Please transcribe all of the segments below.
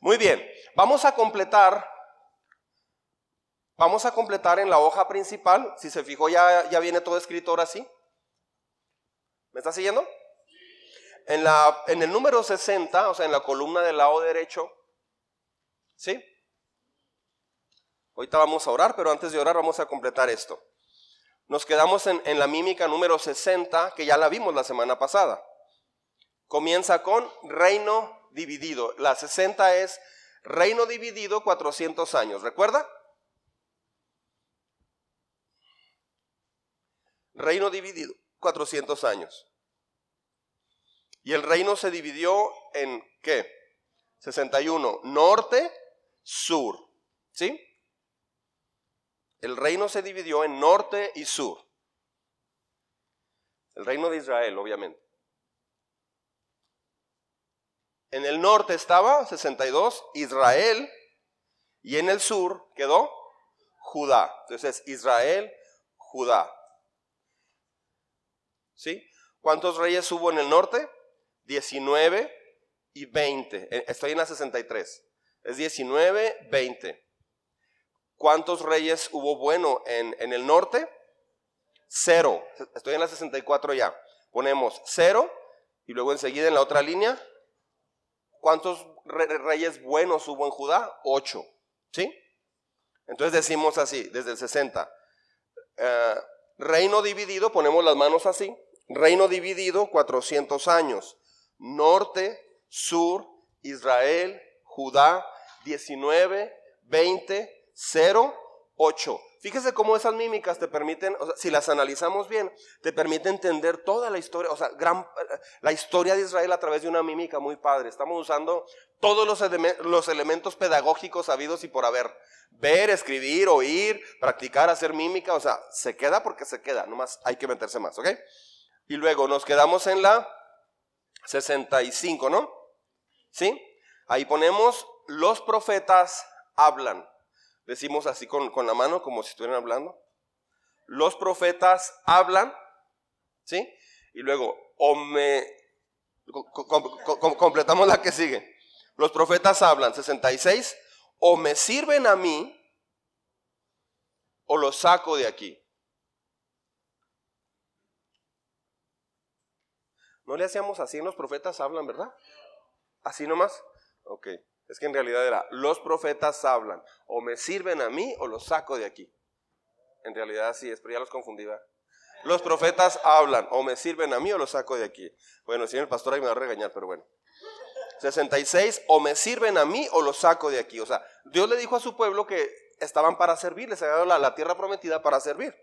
Muy bien, vamos a completar, vamos a completar en la hoja principal, si se fijó ya, ya viene todo escrito ahora sí. ¿Me está siguiendo? En, la, en el número 60, o sea, en la columna del lado derecho, ¿sí? Ahorita vamos a orar, pero antes de orar vamos a completar esto. Nos quedamos en, en la mímica número 60, que ya la vimos la semana pasada. Comienza con reino dividido. La 60 es reino dividido 400 años. ¿Recuerda? Reino dividido 400 años. Y el reino se dividió en qué? 61. Norte, sur. ¿Sí? El reino se dividió en norte y sur. El reino de Israel, obviamente. En el norte estaba 62 Israel y en el sur quedó Judá. Entonces Israel, Judá. ¿Sí? ¿Cuántos reyes hubo en el norte? 19 y 20. Eh, estoy en la 63. Es 19, 20. ¿Cuántos reyes hubo bueno en, en el norte? Cero. Estoy en la 64 ya. Ponemos cero y luego enseguida en la otra línea ¿Cuántos reyes buenos hubo en Judá? Ocho. ¿Sí? Entonces decimos así, desde el 60. Eh, reino dividido, ponemos las manos así. Reino dividido, 400 años. Norte, sur, Israel, Judá, 19, 20, 0, 8. Fíjese cómo esas mímicas te permiten, o sea, si las analizamos bien, te permite entender toda la historia, o sea, gran, la historia de Israel a través de una mímica muy padre. Estamos usando todos los, los elementos pedagógicos habidos y por haber. Ver, escribir, oír, practicar, hacer mímica, o sea, se queda porque se queda, nomás hay que meterse más, ¿ok? Y luego nos quedamos en la 65, ¿no? ¿Sí? Ahí ponemos, los profetas hablan. Decimos así con, la mano, como si estuvieran hablando. Los profetas hablan, ¿sí? Y luego, o me... completamos la que sigue. Los profetas hablan, 66, o me sirven a mí, o los saco de aquí. No le hacíamos así, los profetas hablan, ¿verdad? Así nomás. Ok. Es que en realidad era, los profetas hablan, o me sirven a mí o los saco de aquí. En realidad sí es, pero ya los confundí. Los profetas hablan, o me sirven a mí o los saco de aquí. Bueno, si el pastor ahí me va a regañar, pero bueno. 66, o me sirven a mí o los saco de aquí. O sea, Dios le dijo a su pueblo que estaban para servir, les había dado la, la tierra prometida para servir.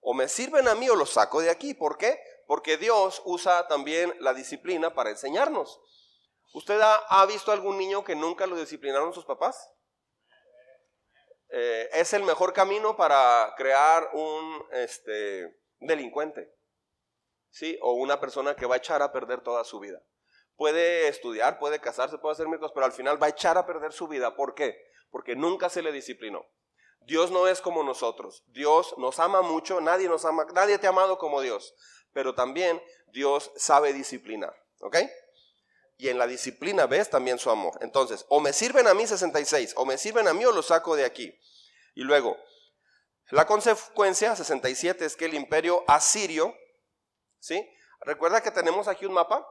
O me sirven a mí o los saco de aquí. ¿Por qué? Porque Dios usa también la disciplina para enseñarnos. ¿Usted ha, visto algún niño que nunca lo disciplinaron sus papás? Eh, es el mejor camino para crear un este, delincuente, ¿sí? O una persona que va a echar a perder toda su vida. Puede estudiar, puede casarse, puede hacer cosas, pero al final va a echar a perder su vida. ¿Por qué? Porque nunca se le disciplinó. Dios no es como nosotros. Dios nos ama mucho, nadie nos ama, nadie te ha amado como Dios, pero también Dios sabe disciplinar, ¿ok? Y en la disciplina ves también su amor. Entonces, o me sirven a mí 66, o me sirven a mí o los saco de aquí. Y luego, la consecuencia 67 es que el imperio asirio, ¿sí? Recuerda que tenemos aquí un mapa.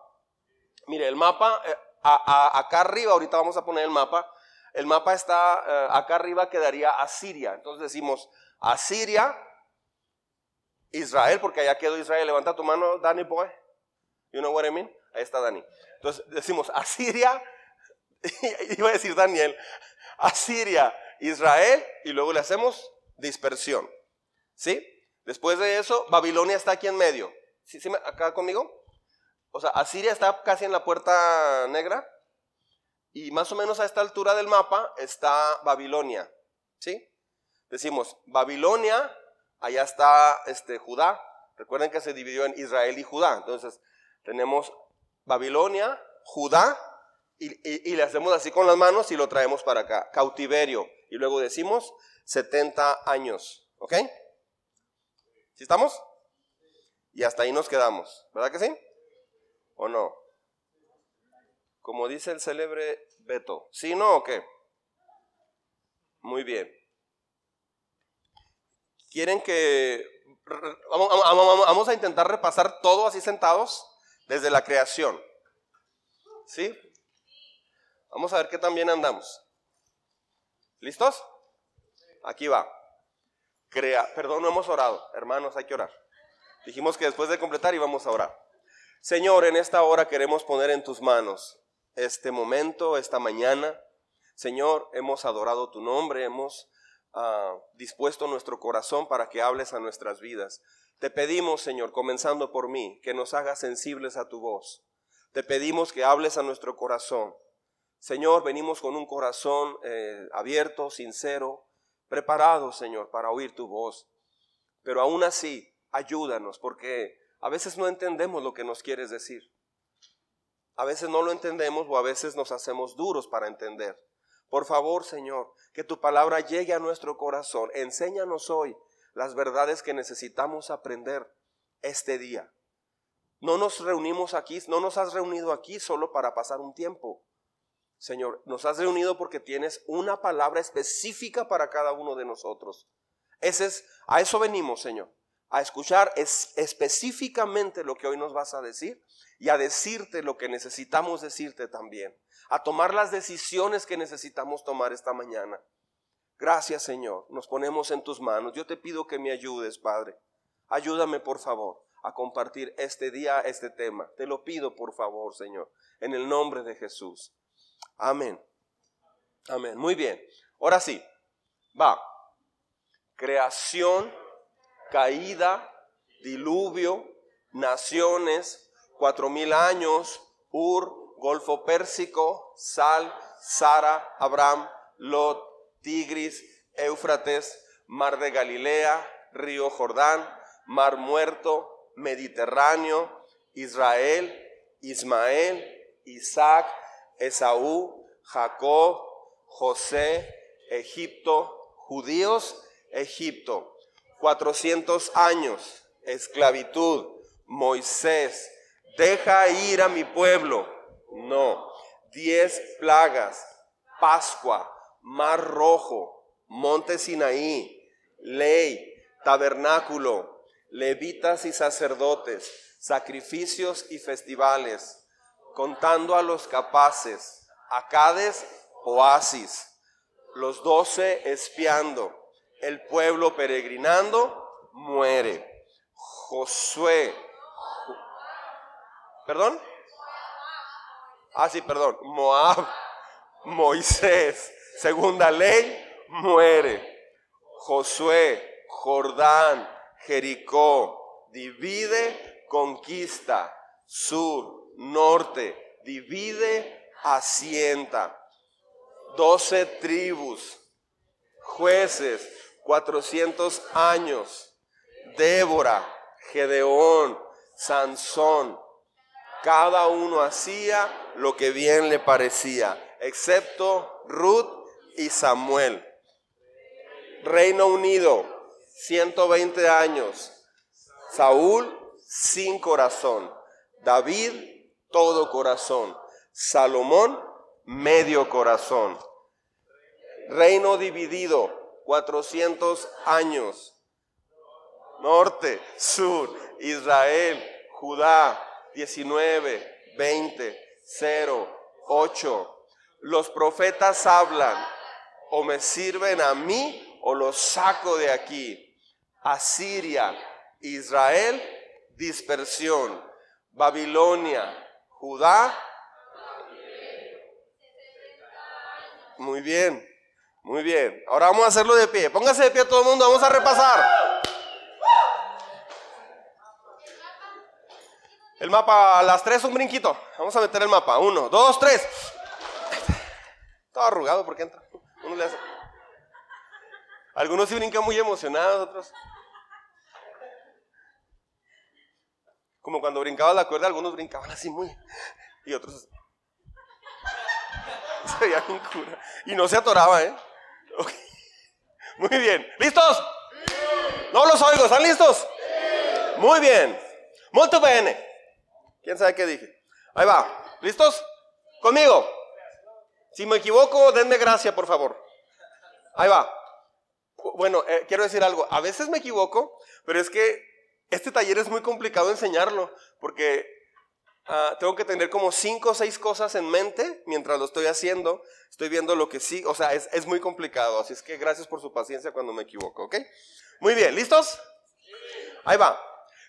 Mire, el mapa, eh, acá arriba, ahorita vamos a poner el mapa. El mapa está eh, acá arriba, quedaría Asiria. Entonces decimos Asiria, Israel, porque allá quedó Israel. Levanta tu mano, Danny Boy. You know what I mean? Ahí está Dani. Entonces decimos Asiria, iba a decir Daniel, Asiria, Israel, y luego le hacemos dispersión. ¿Sí? Después de eso, Babilonia está aquí en medio. ¿Sí, sí acá conmigo? O sea, Asiria está casi en la puerta negra. Y más o menos a esta altura del mapa está Babilonia. ¿Sí? Decimos, Babilonia, allá está este, Judá. Recuerden que se dividió en Israel y Judá. Entonces, tenemos Babilonia, Judá, y, le hacemos así con las manos y lo traemos para acá. Cautiverio. Y luego decimos 70 años. ¿Ok? ¿Sí estamos? Y hasta ahí nos quedamos. ¿Verdad que sí? ¿O no? Como dice el célebre Beto. ¿Sí, no o qué? Muy bien. ¿Quieren que... Vamos a intentar repasar todo así sentados desde la creación. ¿Sí? Vamos a ver qué también andamos. ¿Listos? Aquí va. Crea, perdón, no hemos orado. Hermanos, hay que orar. Dijimos que después de completar íbamos a orar. Señor, en esta hora queremos poner en tus manos este momento, esta mañana. Señor, hemos adorado tu nombre, hemos ah, dispuesto nuestro corazón para que hables a nuestras vidas. Te pedimos, Señor, comenzando por mí, que nos hagas sensibles a tu voz. Te pedimos que hables a nuestro corazón. Señor, venimos con un corazón eh, abierto, sincero, preparado, Señor, para oír tu voz. Pero aún así, ayúdanos, porque a veces no entendemos lo que nos quieres decir. A veces no lo entendemos o a veces nos hacemos duros para entender. Por favor, Señor, que tu palabra llegue a nuestro corazón. Enséñanos hoy las verdades que necesitamos aprender este día. No nos reunimos aquí, no nos has reunido aquí solo para pasar un tiempo. Señor, nos has reunido porque tienes una palabra específica para cada uno de nosotros. Ese es, a eso venimos, Señor, a escuchar es, específicamente lo que hoy nos vas a decir y a decirte lo que necesitamos decirte también, a tomar las decisiones que necesitamos tomar esta mañana. Gracias, Señor, nos ponemos en tus manos. Yo te pido que me ayudes, Padre. Ayúdame, por favor, a compartir este día, este tema. Te lo pido, por favor, Señor, en el nombre de Jesús. Amén. Amén. Muy bien. Ahora sí. Va. Creación, caída, diluvio, naciones, cuatro mil años, Ur, Golfo Pérsico, Sal, Sara, Abraham, Lot, Tigris, Éufrates, Mar de Galilea, Río Jordán, Mar Muerto, Mediterráneo, Israel, Ismael, Isaac, Esaú, Jacob, José, Egipto, judíos, Egipto. 400 años, esclavitud, Moisés, deja ir a mi pueblo. No, diez plagas, Pascua, Mar Rojo, Monte Sinaí, ley, tabernáculo, levitas y sacerdotes, sacrificios y festivales, contando a los capaces, Acades, oasis, los doce espiando, el pueblo peregrinando, muere. Josué, ¿perdón? Ah, sí, perdón. Moab, Moisés, segunda ley, muere. Josué, Jordán, Jericó, divide, conquista, sur, norte, divide, asienta. Doce tribus, jueces, cuatrocientos años. Débora, Gedeón, Sansón. Cada uno hacía lo que bien le parecía, excepto Ruth y Samuel. Reino Unido, 120 años. Saúl sin corazón. David todo corazón. Salomón, medio corazón. Reino dividido, 400 años. Norte, sur, Israel, Judá, 19, 20, 0, 8. Los profetas hablan, o me sirven a mí o los saco de aquí. Asiria, Israel, dispersión. Babilonia, Judá. Muy bien, muy bien. Ahora vamos a hacerlo de pie. Póngase de pie todo el mundo, vamos a repasar. El mapa, a las tres un brinquito. Vamos a meter el mapa. Uno, dos, tres. Todo arrugado porque entra. Algunos sí brincan muy emocionados, otros. Como cuando brincaba la cuerda, algunos brincaban así muy. Y otros. Se veía un cura. Y no se atoraba, ¿eh? Muy bien. ¿Listos? No los oigo. ¿Están listos? Muy bien. Molto bene. ¿Quién sabe qué dije? Ahí va. ¿Listos? Conmigo. Si me equivoco, denme gracia, por favor. Ahí va. Bueno, eh, quiero decir algo. A veces me equivoco, pero es que este taller es muy complicado enseñarlo, porque ah, tengo que tener como cinco o seis cosas en mente mientras lo estoy haciendo. Estoy viendo lo que sí, o sea, es, es muy complicado. Así es que gracias por su paciencia cuando me equivoco, ¿ok? Muy bien, ¿listos? Ahí va.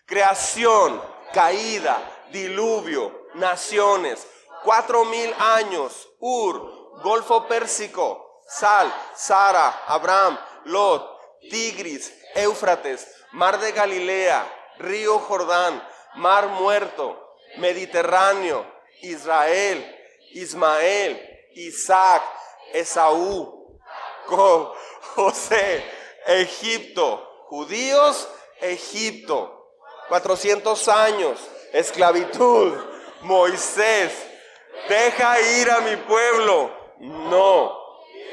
Creación, caída, diluvio, naciones, cuatro mil años, Ur, Golfo Pérsico, Sal, Sara, Abraham, Lot, Tigris, Éufrates, Mar de Galilea, Río Jordán, Mar Muerto, Mediterráneo, Israel, Ismael, Isaac, Esaú, José, Egipto, judíos, Egipto, 400 años, esclavitud, Moisés, deja ir a mi pueblo, no,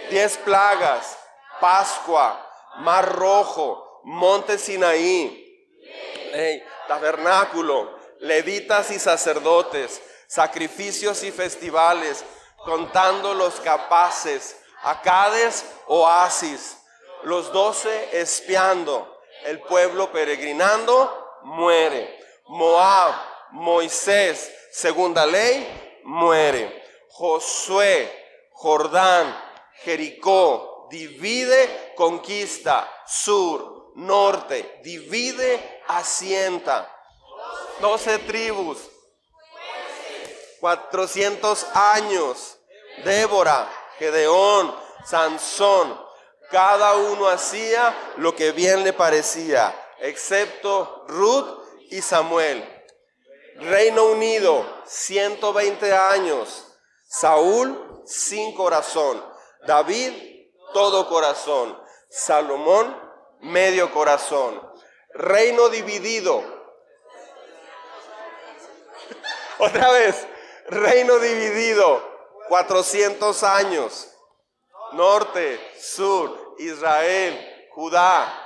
diez plagas, Pascua, Mar Rojo, Monte Sinaí, tabernáculo, levitas y sacerdotes, sacrificios y festivales, contando los capaces, acades, oasis, los doce espiando, el pueblo peregrinando, muere. Moab, Moisés, segunda ley, muere. Josué, Jordán, Jericó, divide, conquista, sur, norte, divide, asienta. Doce tribus, cuatrocientos años, Débora, Gedeón, Sansón, cada uno hacía lo que bien le parecía, excepto Ruth y Samuel. Reino Unido, 120 años. Saúl, sin corazón. David, todo corazón. Salomón, medio corazón. Reino dividido. Otra vez, reino dividido. 400 años. Norte, sur, Israel, Judá.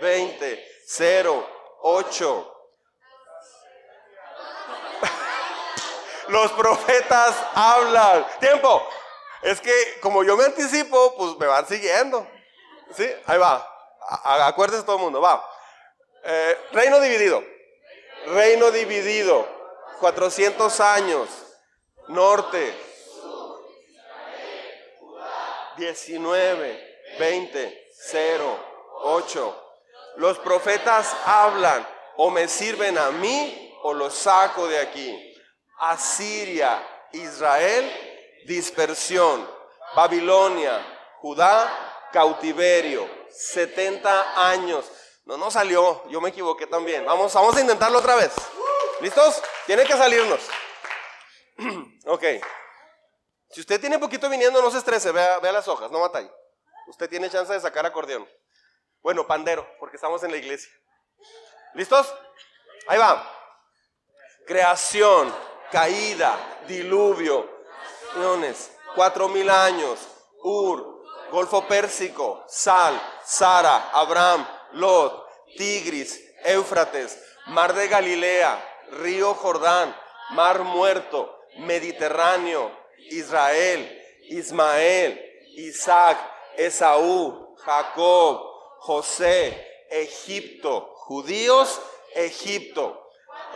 20, 0, 8. Los profetas hablan. Tiempo. Es que como yo me anticipo, pues me van siguiendo. ¿Sí? Ahí va. Acuérdense todo el mundo. Va. Eh, reino dividido. Reino dividido. 400 años. Norte. 19, 20, 0, 8. Los profetas hablan o me sirven a mí o los saco de aquí. Asiria, Israel, dispersión. Babilonia, Judá, cautiverio. 70 años. No, no salió. Yo me equivoqué también. Vamos, vamos a intentarlo otra vez. ¿Listos? Tiene que salirnos. ok. Si usted tiene poquito viniendo, no se estrese. Vea, las hojas, no ahí. Usted tiene chance de sacar acordeón. Bueno, pandero, porque estamos en la iglesia. ¿Listos? Ahí va. Creación, caída, diluvio, cuatro mil años, Ur, Golfo Pérsico, Sal, Sara, Abraham, Lot, Tigris, Éufrates, Mar de Galilea, Río Jordán, Mar Muerto, Mediterráneo, Israel, Ismael, Isaac, Esaú, Jacob, José, Egipto, judíos, Egipto.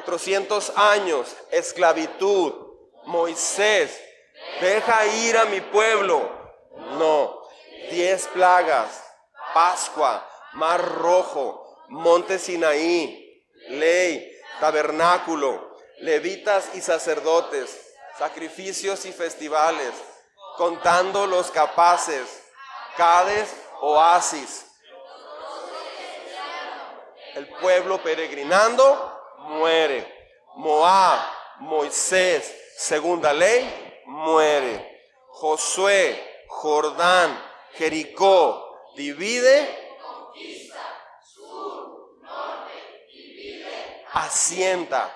400 años, esclavitud, Moisés, deja ir a mi pueblo. No, diez plagas, Pascua, Mar Rojo, Monte Sinaí, ley, tabernáculo, levitas y sacerdotes, sacrificios y festivales, contando los capaces, Cades, oasis, el pueblo peregrinando muere. Moab, Moisés, segunda ley, muere. Josué, Jordán, Jericó, divide, asienta.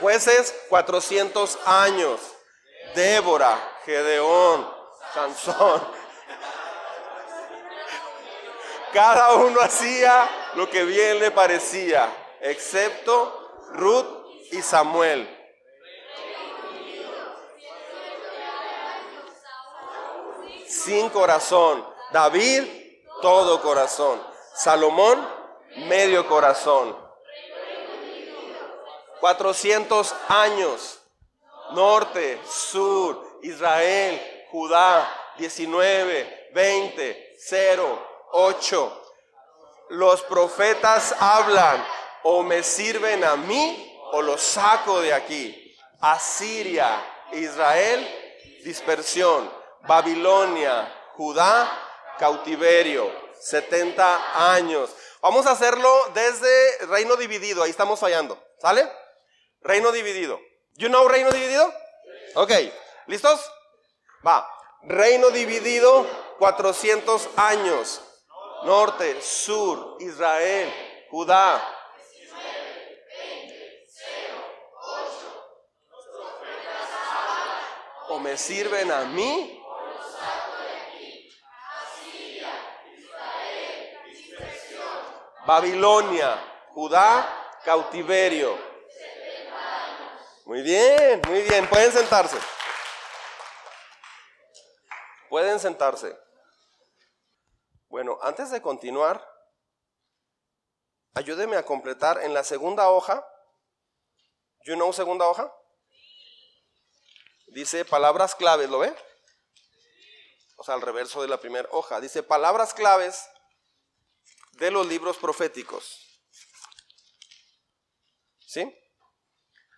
Jueces, 400 años. Débora, Gedeón, Sansón. Cada uno hacía lo que bien le parecía, excepto Ruth y Samuel. Sin corazón. David, todo corazón. Salomón, medio corazón. 400 años. Norte, sur, Israel, Judá, 19, 20, 0, 8. Los profetas hablan, o me sirven a mí o los saco de aquí. Asiria, Israel, dispersión. Babilonia, Judá, cautiverio. 70 años. Vamos a hacerlo desde reino dividido. Ahí estamos fallando. ¿Sale? Reino dividido. You know reino dividido? Ok. ¿Listos? Va. Reino dividido, 400 años. Norte, sur, Israel, Judá. O me sirven a mí. Babilonia, Judá, cautiverio. Muy bien, muy bien. Pueden sentarse. Pueden sentarse. Bueno, antes de continuar, ayúdeme a completar en la segunda hoja. You know segunda hoja? Dice palabras claves, ¿lo ve? O sea, al reverso de la primera hoja. Dice palabras claves de los libros proféticos. ¿Sí?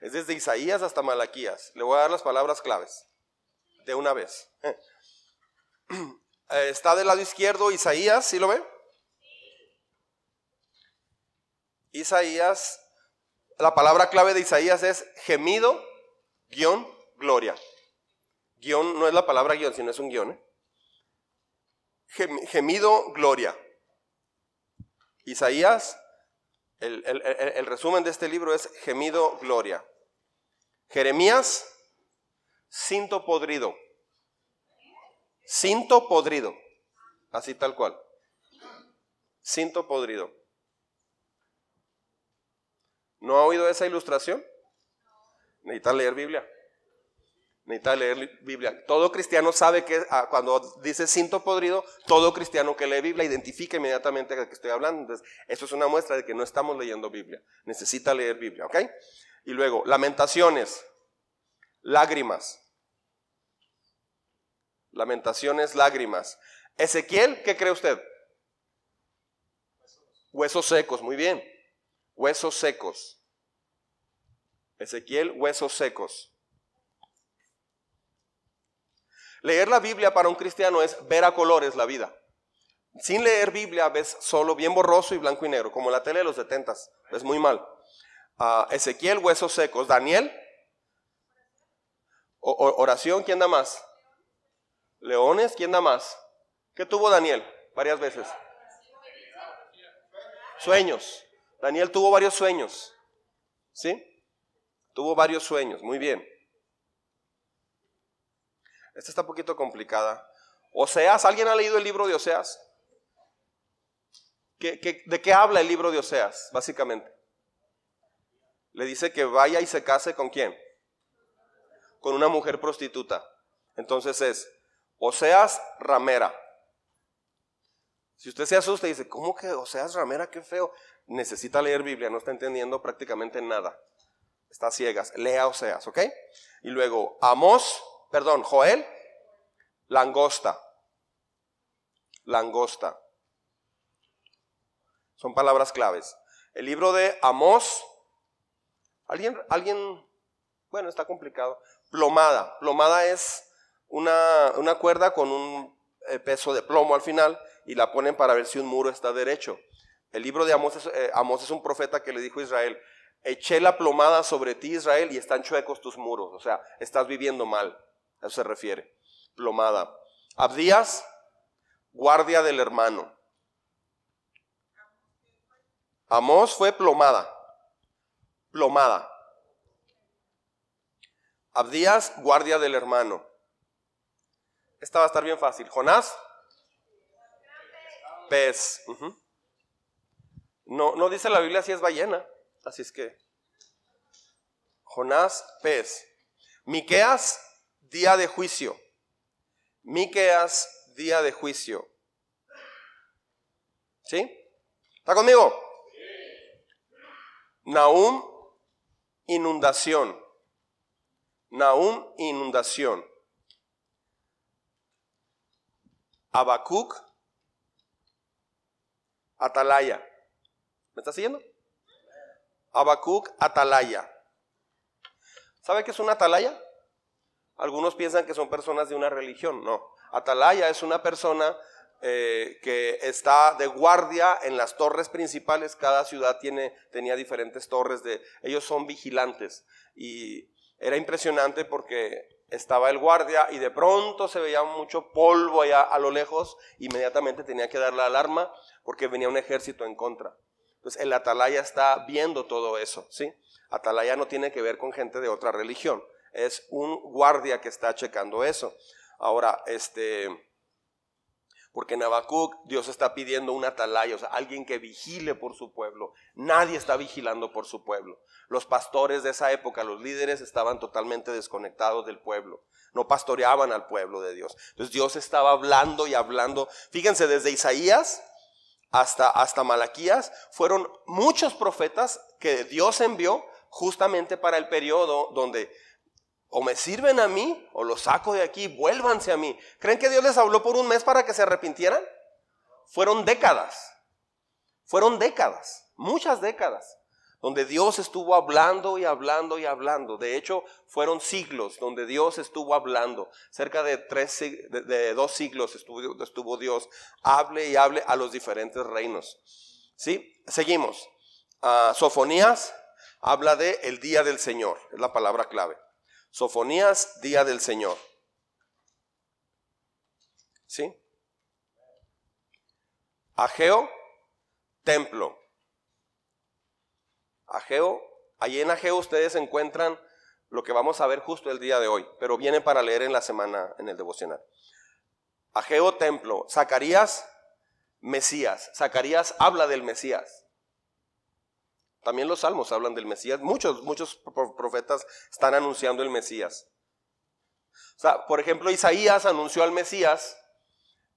Es desde Isaías hasta Malaquías. Le voy a dar las palabras claves de una vez. Eh, está del lado izquierdo Isaías, ¿sí lo ve? Isaías, la palabra clave de Isaías es gemido, guion, gloria. Guión no es la palabra guion, sino es un guion. ¿eh? Gemido, gloria. Isaías, el, resumen de este libro es gemido, gloria. Jeremías, cinto podrido. Cinto podrido. Así tal cual. Cinto podrido. ¿No ha oído esa ilustración? Necesita leer Biblia. Necesita leer Biblia. Todo cristiano sabe que ah, cuando dice cinto podrido, todo cristiano que lee Biblia identifica inmediatamente de que estoy hablando. Entonces, eso es una muestra de que no estamos leyendo Biblia. Necesita leer Biblia, ¿ok? Y luego, lamentaciones, lágrimas. Lamentaciones, lágrimas. Ezequiel, ¿qué cree usted? Huesos secos, muy bien. Huesos secos. Ezequiel, huesos secos. Leer la Biblia para un cristiano es ver a colores la vida. Sin leer Biblia ves solo bien borroso y blanco y negro, como la tele de los setentas. Ves muy mal. Ah, Ezequiel, huesos secos. Daniel, oración, ¿quién da más? Leones, ¿quién da más? ¿Qué tuvo Daniel? Varias veces. Sueños. Daniel tuvo varios sueños. ¿Sí? Tuvo varios sueños. Muy bien. Esta está un poquito complicada. Oseas, ¿alguien ha leído el libro de Oseas? de qué habla el libro de Oseas, básicamente? Le dice que vaya y se case con quién? Con una mujer prostituta. Entonces es, Oseas Ramera. Si usted se asusta y dice, ¿cómo que Oseas Ramera? Qué feo. Necesita leer Biblia, no está entendiendo prácticamente nada. Está ciegas. Lea Oseas, ¿ok? Y luego, Amos, perdón, Joel, langosta. Langosta. Son palabras claves. El libro de Amos, ¿alguien, alguien, bueno, está complicado. Plomada. Plomada es una, cuerda con un eh, peso de plomo al final y la ponen para ver si un muro está derecho. El libro de Amós es, eh, es un profeta que le dijo a Israel, eché la plomada sobre ti Israel y están chuecos tus muros, o sea, estás viviendo mal, a eso se refiere, plomada. Abdías, guardia del hermano. Amós fue plomada, plomada. Abdías, guardia del hermano. Esta va a estar bien fácil. Jonás, pez. no, no dice la Biblia si es ballena, así es que. Jonás, pez. Miqueas, día de juicio. Miqueas, día de juicio. ¿Sí? ¿Está conmigo? Naum, inundación. Naum, inundación. Abacuc, atalaya. ¿Me está siguiendo? Abacuc, atalaya. ¿Sabe qué es una atalaya? Algunos piensan que son personas de una religión. No. Atalaya es una persona eh, que está de guardia en las torres principales. Cada ciudad tiene, tenía diferentes torres. De, ellos son vigilantes. Y era impresionante porque estaba el guardia y de pronto se veía mucho polvo allá a lo lejos, inmediatamente tenía que dar la alarma porque venía un ejército en contra. Entonces el atalaya está viendo todo eso, ¿sí? Atalaya no tiene que ver con gente de otra religión, es un guardia que está checando eso. Ahora, este, porque en Habacuc Dios está pidiendo un atalaya, o sea, alguien que vigile por su pueblo. Nadie está vigilando por su pueblo. Los pastores de esa época, los líderes, estaban totalmente desconectados del pueblo. No pastoreaban al pueblo de Dios. Entonces Dios estaba hablando y hablando. Fíjense, desde Isaías hasta, hasta Malaquías, fueron muchos profetas que Dios envió justamente para el periodo donde o me sirven a mí o los saco de aquí, vuélvanse a mí. ¿Creen que Dios les habló por un mes para que se arrepintieran? Fueron décadas, fueron décadas, muchas décadas, donde Dios estuvo hablando y hablando y hablando. De hecho, fueron siglos donde Dios estuvo hablando. Cerca de, tres, de, dos siglos estuvo, estuvo Dios, hable y hable a los diferentes reinos. ¿Sí? Seguimos. Ah, Sofonías habla de el día del Señor, es la palabra clave. Sofonías, día del Señor. ¿Sí? Ageo, templo. Ageo, allí en Ageo ustedes encuentran lo que vamos a ver justo el día de hoy, pero viene para leer en la semana en el devocional. Ageo, templo. Zacarías, Mesías. Zacarías habla del Mesías. También los salmos hablan del Mesías. Muchos, muchos profetas están anunciando el Mesías. O sea, por ejemplo, Isaías anunció al Mesías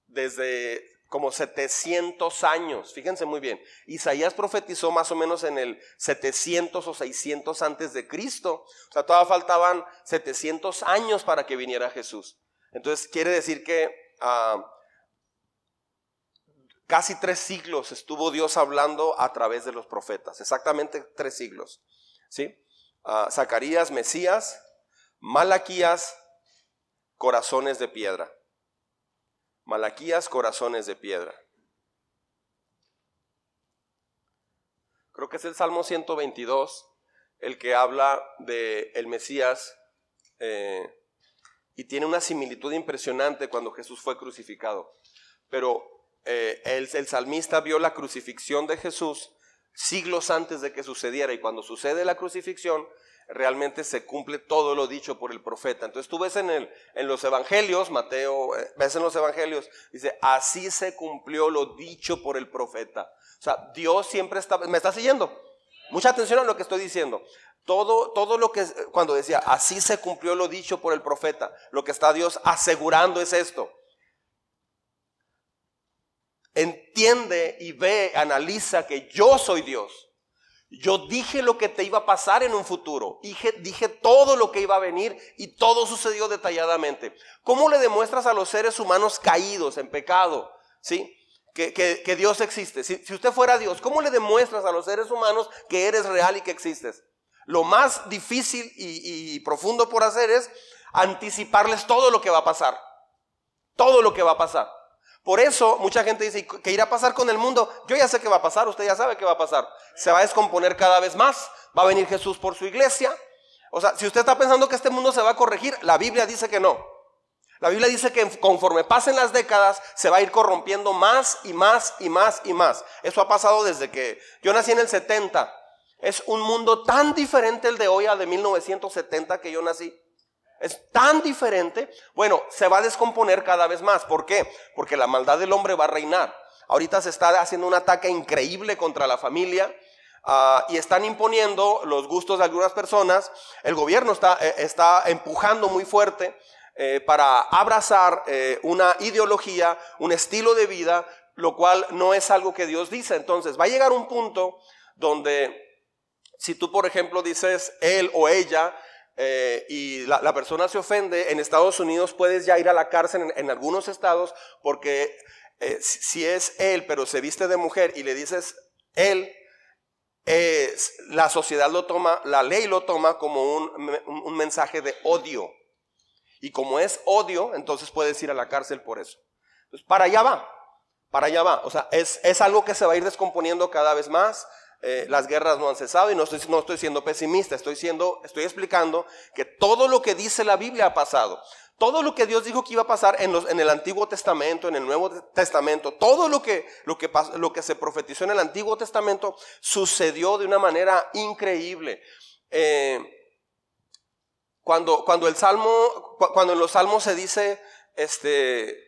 desde como 700 años. Fíjense muy bien. Isaías profetizó más o menos en el 700 o 600 antes de Cristo. O sea, todavía faltaban 700 años para que viniera Jesús. Entonces, quiere decir que ah, Casi tres siglos estuvo Dios hablando a través de los profetas, exactamente tres siglos. ¿sí? Ah, Zacarías, Mesías, Malaquías, corazones de piedra. Malaquías, corazones de piedra. Creo que es el Salmo 122 el que habla de el Mesías eh, y tiene una similitud impresionante cuando Jesús fue crucificado. Pero eh, el, salmista vio la crucifixión de Jesús siglos antes de que sucediera y cuando sucede la crucifixión realmente se cumple todo lo dicho por el profeta. Entonces tú ves en, en los evangelios, Mateo, eh, ves en los evangelios, dice, así se cumplió lo dicho por el profeta. O sea, Dios siempre está, ¿me está siguiendo? Mucha atención a lo que estoy diciendo. Todo, todo lo que, cuando decía, así se cumplió lo dicho por el profeta, lo que está Dios asegurando es esto entiende y ve, analiza que yo soy Dios. Yo dije lo que te iba a pasar en un futuro. Dije, dije todo lo que iba a venir y todo sucedió detalladamente. ¿Cómo le demuestras a los seres humanos caídos en pecado? ¿Sí? Que, Dios existe. Si, usted fuera Dios, ¿cómo le demuestras a los seres humanos que eres real y que existes? Lo más difícil y profundo por hacer es anticiparles todo lo que va a pasar. Todo lo que va a pasar. Por eso mucha gente dice, ¿qué irá a pasar con el mundo? Yo ya sé qué va a pasar, usted ya sabe qué va a pasar. Se va a descomponer cada vez más, va a venir Jesús por su iglesia. O sea, si usted está pensando que este mundo se va a corregir, la Biblia dice que no. La Biblia dice que conforme pasen las décadas se va a ir corrompiendo más y más y más y más. Eso ha pasado desde que yo nací en el 70. Es un mundo tan diferente el de hoy al de 1970 que yo nací. Es tan diferente. Bueno, se va a descomponer cada vez más. ¿Por qué? Porque la maldad del hombre va a reinar. Ahorita se está haciendo un ataque increíble contra la familia. Ah, y están imponiendo los gustos de algunas personas. El gobierno está, eh, está empujando muy fuerte eh, para abrazar eh, una ideología, un estilo de vida, lo cual no es algo que Dios dice. Entonces va a llegar un punto donde si tú, por ejemplo, dices él o ella, eh, y la, persona se ofende, en Estados Unidos puedes ya ir a la cárcel en, algunos estados porque si es él pero se viste de mujer y le dices él, la sociedad lo toma, la ley lo toma como un mensaje de odio. Y como es odio, entonces puedes ir a la cárcel por eso. Entonces, para allá va, para allá va. O sea, es, es algo que se va a ir descomponiendo cada vez más. Eh, las guerras no han cesado y no estoy, no estoy siendo pesimista, estoy, siendo, estoy explicando que todo lo que dice la Biblia ha pasado. Todo lo que Dios dijo que iba a pasar en, los, en el Antiguo Testamento, en el Nuevo Testamento, todo lo que, lo, que, lo que se profetizó en el Antiguo Testamento sucedió de una manera increíble. Eh, cuando, cuando el salmo, cuando en los salmos se dice, este,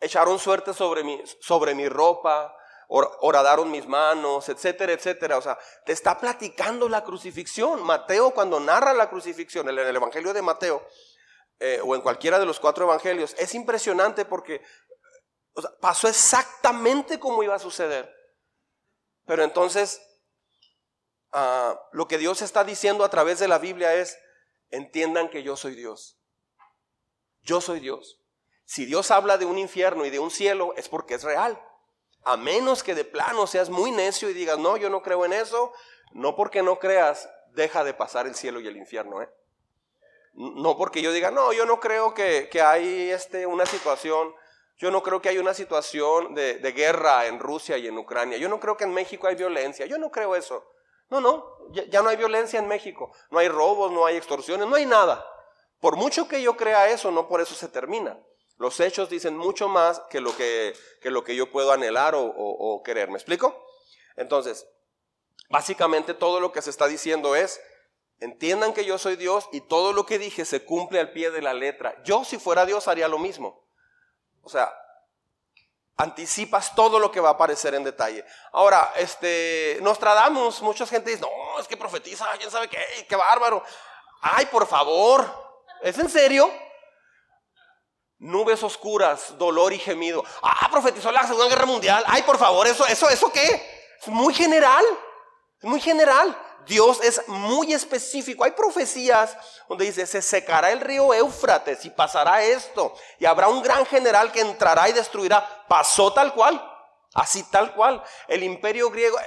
echaron suerte sobre mi, sobre mi ropa, horadaron mis manos, etcétera, etcétera. O sea, te está platicando la crucifixión. Mateo cuando narra la crucifixión en el Evangelio de Mateo, eh, o en cualquiera de los cuatro evangelios, es impresionante porque pasó exactamente como iba a suceder. Pero entonces, ah, lo que Dios está diciendo a través de la Biblia es, entiendan que yo soy Dios. Yo soy Dios. Si Dios habla de un infierno y de un cielo, es porque es real. A menos que de plano seas muy necio y digas, no, yo no creo en eso, no porque no creas, deja de pasar el cielo y el infierno. ¿eh? No porque yo diga, no, yo no creo que, hay este, una situación, yo no creo que hay una situación de, de guerra en Rusia y en Ucrania, yo no creo que en México hay violencia, yo no creo eso. No, no, ya, no hay violencia en México, no hay robos, no hay extorsiones, no hay nada. Por mucho que yo crea eso, no por eso se termina. Los hechos dicen mucho más que lo que, lo que yo puedo anhelar o, o querer. ¿Me explico? Entonces, básicamente todo lo que se está diciendo es, entiendan que yo soy Dios y todo lo que dije se cumple al pie de la letra. Yo si fuera Dios haría lo mismo. O sea, anticipas todo lo que va a aparecer en detalle. Ahora, este, Nostradamus, mucha gente dice, no, es que profetiza, quién sabe qué, qué bárbaro. Ay, por favor, ¿es en serio? Nubes oscuras, dolor y gemido. Ah, profetizó la Segunda Guerra Mundial. Ay, por favor, eso, eso, eso qué? Es muy general, es muy general. Dios es muy específico. Hay profecías donde dice, se secará el río Éufrates y pasará esto. Y habrá un gran general que entrará y destruirá. Pasó tal cual. Así tal cual. El imperio griego, eh,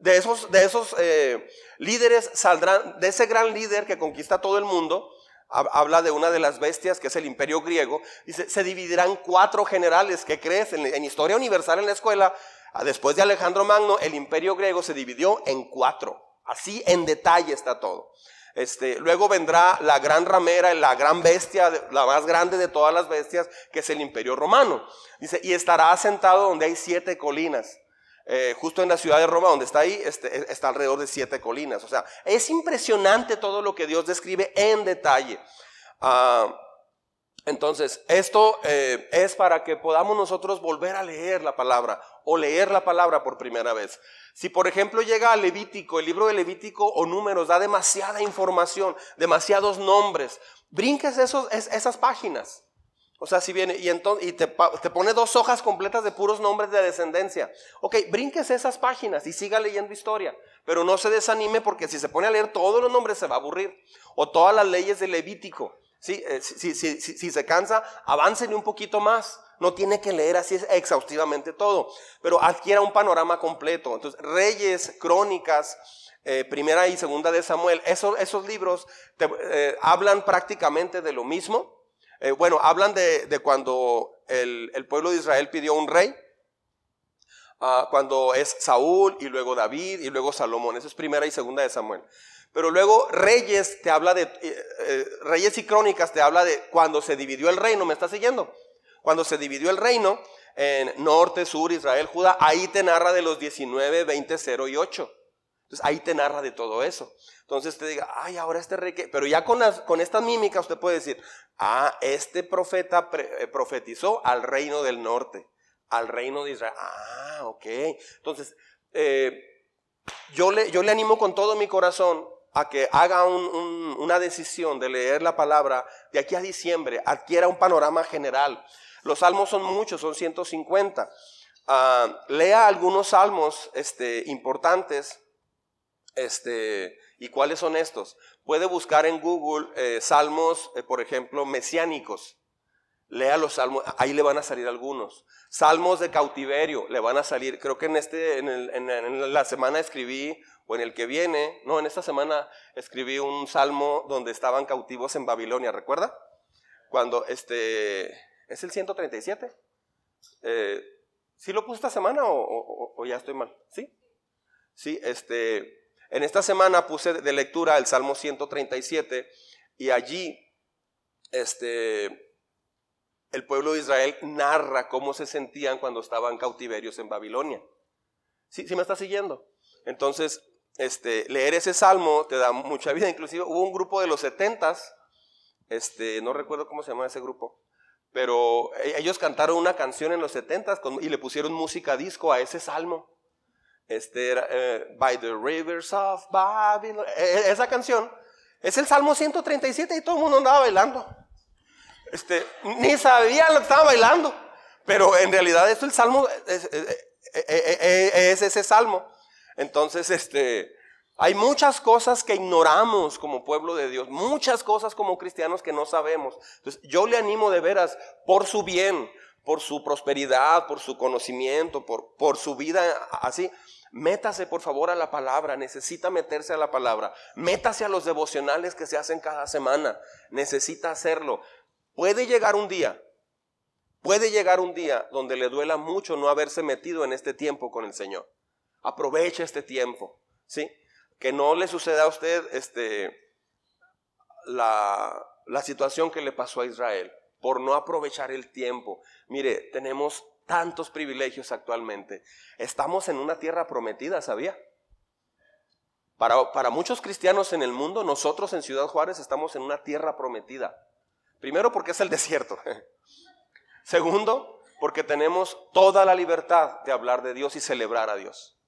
de esos, de esos eh, líderes saldrán, de ese gran líder que conquista todo el mundo, habla de una de las bestias que es el imperio griego, dice, se dividirán cuatro generales, ¿qué crees? en historia universal en la escuela Ah, después de Alejandro Magno, el imperio griego se dividió en cuatro. Así en detalle está todo. Este, luego vendrá la gran ramera, la gran bestia, la más grande de todas las bestias, que es el imperio romano. Dice, y estará asentado donde hay siete colinas. Eh, justo en la ciudad de Roma, donde está ahí, este, está alrededor de siete colinas. O sea, es impresionante todo lo que Dios describe en detalle. Ah, entonces, esto eh, es para que podamos nosotros volver a leer la palabra o leer la palabra por primera vez. Si por ejemplo llega a Levítico, el libro de Levítico o números da demasiada información, demasiados nombres, brinques esos, esas páginas. O sea, si viene y, te, te, pone dos hojas completas de puros nombres de descendencia. Ok, brinques esas páginas y siga leyendo historia. Pero no se desanime porque si se pone a leer todos los nombres se va a aburrir. O todas las leyes de Levítico. Eh, si, se cansa, avancen un poquito más. No tiene que leer así exhaustivamente todo, pero adquiera un panorama completo. Entonces, Reyes, Crónicas, eh, Primera y Segunda de Samuel, esos, esos libros eh, hablan prácticamente de lo mismo. Bueno, hablan de, cuando el, pueblo de Israel pidió un rey, ah, cuando es Saúl y luego David y luego Salomón. Eso es Primera y Segunda de Samuel. Pero luego Reyes te habla de, eh, eh, Reyes y Crónicas te habla de cuando se dividió el reino, ¿me estás siguiendo? Cuando se dividió el reino en norte, sur, Israel, Judá, ahí te narra de los 19, 20, 0 y 8. Entonces ahí te narra de todo eso. Entonces te diga, ay, ahora este rey que... Pero ya con, las, con esta mímica usted puede decir, ah, este profeta eh, profetizó al reino del norte, al reino de Israel. Ah, ok. Entonces, yo, le, yo le animo con todo mi corazón a que haga una decisión de leer la palabra de aquí a diciembre, adquiera un panorama general. Los salmos son muchos, son 150. Ah, lea algunos salmos este, importantes. Este, ¿Y cuáles son estos? Puede buscar en Google eh, salmos, eh, por ejemplo, mesiánicos. Lea los salmos, ahí le van a salir algunos. Salmos de cautiverio, le van a salir. Creo que en, este, en, la semana escribí, o en el que viene, no, en esta semana escribí un salmo donde estaban cautivos en Babilonia, ¿recuerda? Cuando este, ¿es el 137? Eh, ¿Sí lo puse esta semana o, o, ya estoy mal? ¿Sí? Sí, este, en esta semana puse de lectura el Salmo 137 y allí, este, el pueblo de Israel narra cómo se sentían cuando estaban cautiverios en Babilonia. ¿Sí, sí me está siguiendo? Entonces, este, leer ese salmo te da mucha vida. Inclusive hubo un grupo de los setentas, este, no recuerdo cómo se llama ese grupo, pero e, ellos cantaron una canción en los setentas y le pusieron música disco a ese salmo. Este era eh, By the Rivers of Babylon. E, e, esa canción es el Salmo 137 y todo el mundo andaba bailando. Este, ni sabía lo que estaba bailando. Pero en realidad esto el salmo es, ese salmo. Entonces, este, hay muchas cosas que ignoramos como pueblo de Dios, muchas cosas como cristianos que no sabemos. Entonces, yo le animo de veras por su bien, por su prosperidad, por su conocimiento, por, por su vida así. Métase por favor a la palabra, necesita meterse a la palabra. Métase a los devocionales que se hacen cada semana, necesita hacerlo. Puede llegar un día, puede llegar un día donde le duela mucho no haberse metido en este tiempo con el Señor. Aproveche este tiempo, ¿sí? Que no le suceda a usted este, la, la situación que le pasó a Israel por no aprovechar el tiempo. Mire, tenemos tantos privilegios actualmente. Estamos en una tierra prometida, ¿sabía? Para, para, muchos cristianos en el mundo, nosotros en Ciudad Juárez estamos en una tierra prometida. Primero porque es el desierto. Segundo, porque tenemos toda la libertad de hablar de Dios y celebrar a Dios.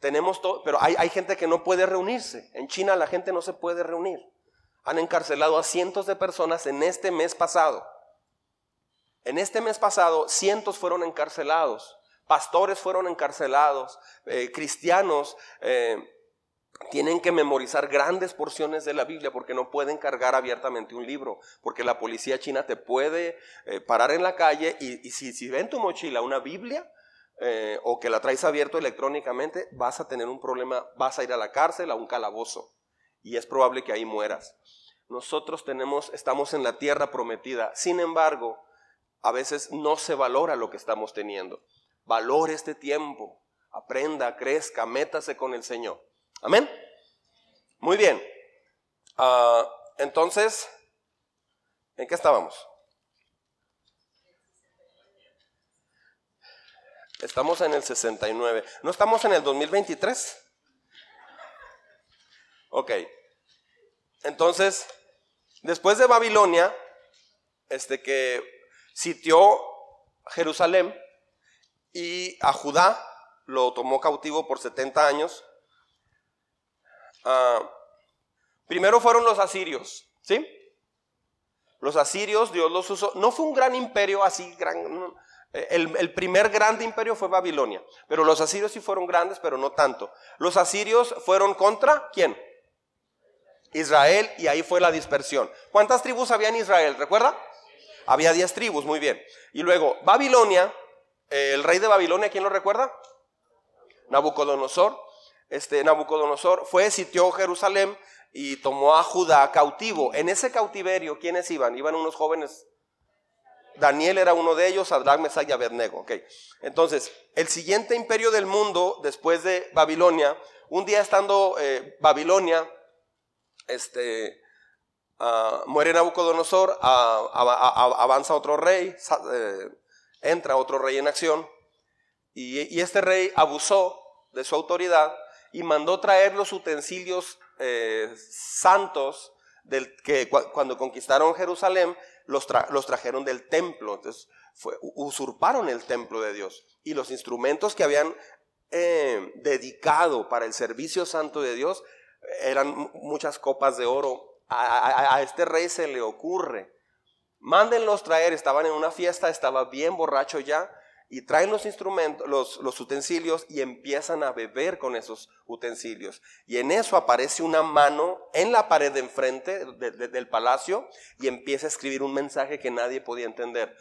Tenemos todo, pero hay, hay gente que no puede reunirse. En China la gente no se puede reunir. Han encarcelado a cientos de personas en este mes pasado. En este mes pasado, cientos fueron encarcelados. Pastores fueron encarcelados. Eh, cristianos. Eh, tienen que memorizar grandes porciones de la Biblia porque no pueden cargar abiertamente un libro, porque la policía china te puede eh, parar en la calle y, si, si en tu mochila una Biblia o que la traes abierto electrónicamente, vas a tener un problema, vas a ir a la cárcel, a un calabozo y es probable que ahí mueras. Nosotros tenemos, estamos en la tierra prometida, sin embargo, a veces no se valora lo que estamos teniendo. Valore este tiempo, aprenda, crezca, métase con el Señor. Amén. Muy bien. Ah, entonces, ¿en qué estábamos? Estamos en el 69. ¿No estamos en el 2023? Ok. Entonces, después de Babilonia, este que sitió Jerusalén y a Judá lo tomó cautivo por 70 años, Ah, primero fueron los asirios, ¿sí? Los asirios, Dios los usó. No fue un gran imperio así, gran, el, el, primer grande imperio fue Babilonia, pero los asirios sí fueron grandes, pero no tanto. Los asirios fueron contra quién? Israel y ahí fue la dispersión. ¿Cuántas tribus había en Israel? ¿Recuerda? Había diez tribus, muy bien. Y luego Babilonia, el rey de Babilonia, ¿quién lo recuerda? Nabucodonosor este, Nabucodonosor fue, sitió Jerusalén y tomó a Judá cautivo. En ese cautiverio, ¿quiénes iban? Iban unos jóvenes. Daniel era uno de ellos, Sadrach, Mesach y Abednego. Okay. Entonces, el siguiente imperio del mundo, después de Babilonia, un día estando eh, Babilonia, este, uh, muere Nabucodonosor, avanza otro rey, eh, entra otro rey en acción, y, este rey abusó de su autoridad y mandó traer los utensilios eh, santos que cuando conquistaron Jerusalén los, los trajeron del templo. Entonces usurparon el templo de Dios y los instrumentos que habían eh, dedicado para el servicio santo de Dios eran muchas copas de oro. A, este rey se le ocurre, mándenlos traer, estaban en una fiesta, estaba bien borracho ya, y traen los instrumentos, los, utensilios y empiezan a beber con esos utensilios. Y en eso aparece una mano en la pared de enfrente del palacio y empieza a escribir un mensaje que nadie podía entender.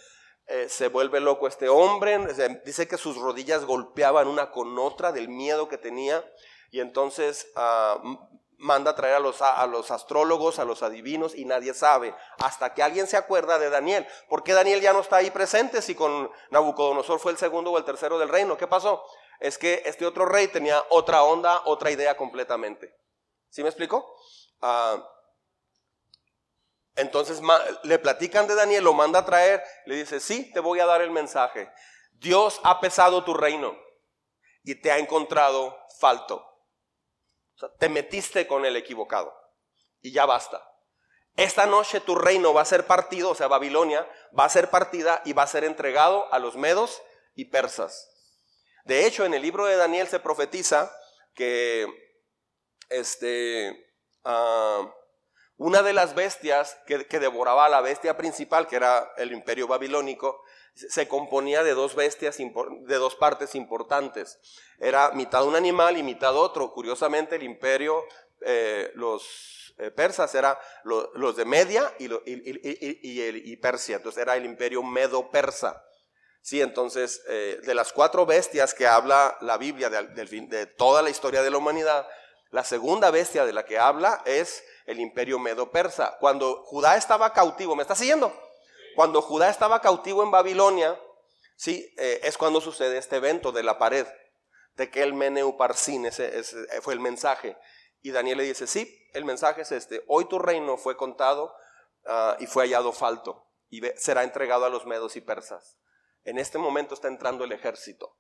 Eh, se vuelve loco este hombre, dice que sus rodillas golpeaban una con otra del miedo que tenía y entonces ah, manda a traer a los, a los astrólogos, a los adivinos y nadie sabe, hasta que alguien se acuerda de Daniel. ¿Por qué Daniel ya no está ahí presente si con Nabucodonosor fue el segundo o el tercero del reino? ¿Qué pasó? Es que este otro rey tenía otra onda, otra idea completamente. ¿Sí me explico? Ah, entonces le platican de Daniel, lo manda a traer, le dice, sí, te voy a dar el mensaje. Dios ha pesado tu reino y te ha encontrado falto te metiste con el equivocado y ya basta. Esta noche tu reino va a ser partido, o sea, Babilonia va a ser partida y va a ser entregado a los medos y persas. De hecho, en el libro de Daniel se profetiza que este, ah, una de las bestias que, que, devoraba a la bestia principal, que era el imperio babilónico, se componía de dos bestias, de dos partes importantes. Era mitad un animal y mitad otro. Curiosamente, el imperio, eh, los eh, persas, era los de Media y, y, Persia. Entonces era el imperio medo-persa. Sí, entonces, eh, de las cuatro bestias que habla la Biblia de, de toda la historia de la humanidad, la segunda bestia de la que habla es el imperio medo-persa. Cuando Judá estaba cautivo, ¿me está siguiendo? Cuando Judá estaba cautivo en Babilonia, sí, eh, es cuando sucede este evento de la pared, de que el Meneu Parsin, ese, fue el mensaje. Y Daniel le dice, sí, el mensaje es este, hoy tu reino fue contado ah, y fue hallado falto y será entregado a los medos y persas. En este momento está entrando el ejército.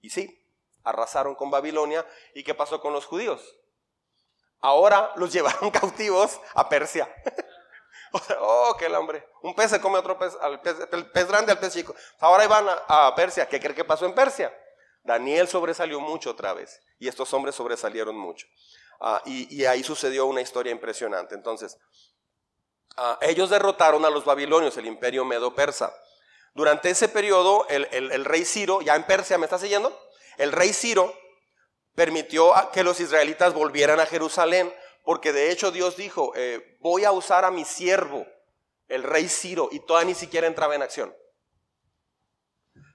Y sí, arrasaron con Babilonia. ¿Y qué pasó con los judíos? Ahora los llevaron cautivos a Persia. oh, que el hombre. Un pez se come otro pez, al pez, el pez grande al pez chico. Ahora van a, Persia. ¿Qué cree que pasó en Persia? Daniel sobresalió mucho otra vez. Y estos hombres sobresalieron mucho. Ah, y, ahí sucedió una historia impresionante. Entonces, ah, ellos derrotaron a los babilonios, el imperio medo-persa. Durante ese periodo, el, el rey Ciro, ya en Persia, ¿me está siguiendo? El rey Ciro permitió que los israelitas volvieran a Jerusalén porque de hecho Dios dijo, eh, voy a usar a mi siervo, el rey Ciro, y todavía ni siquiera entraba en acción.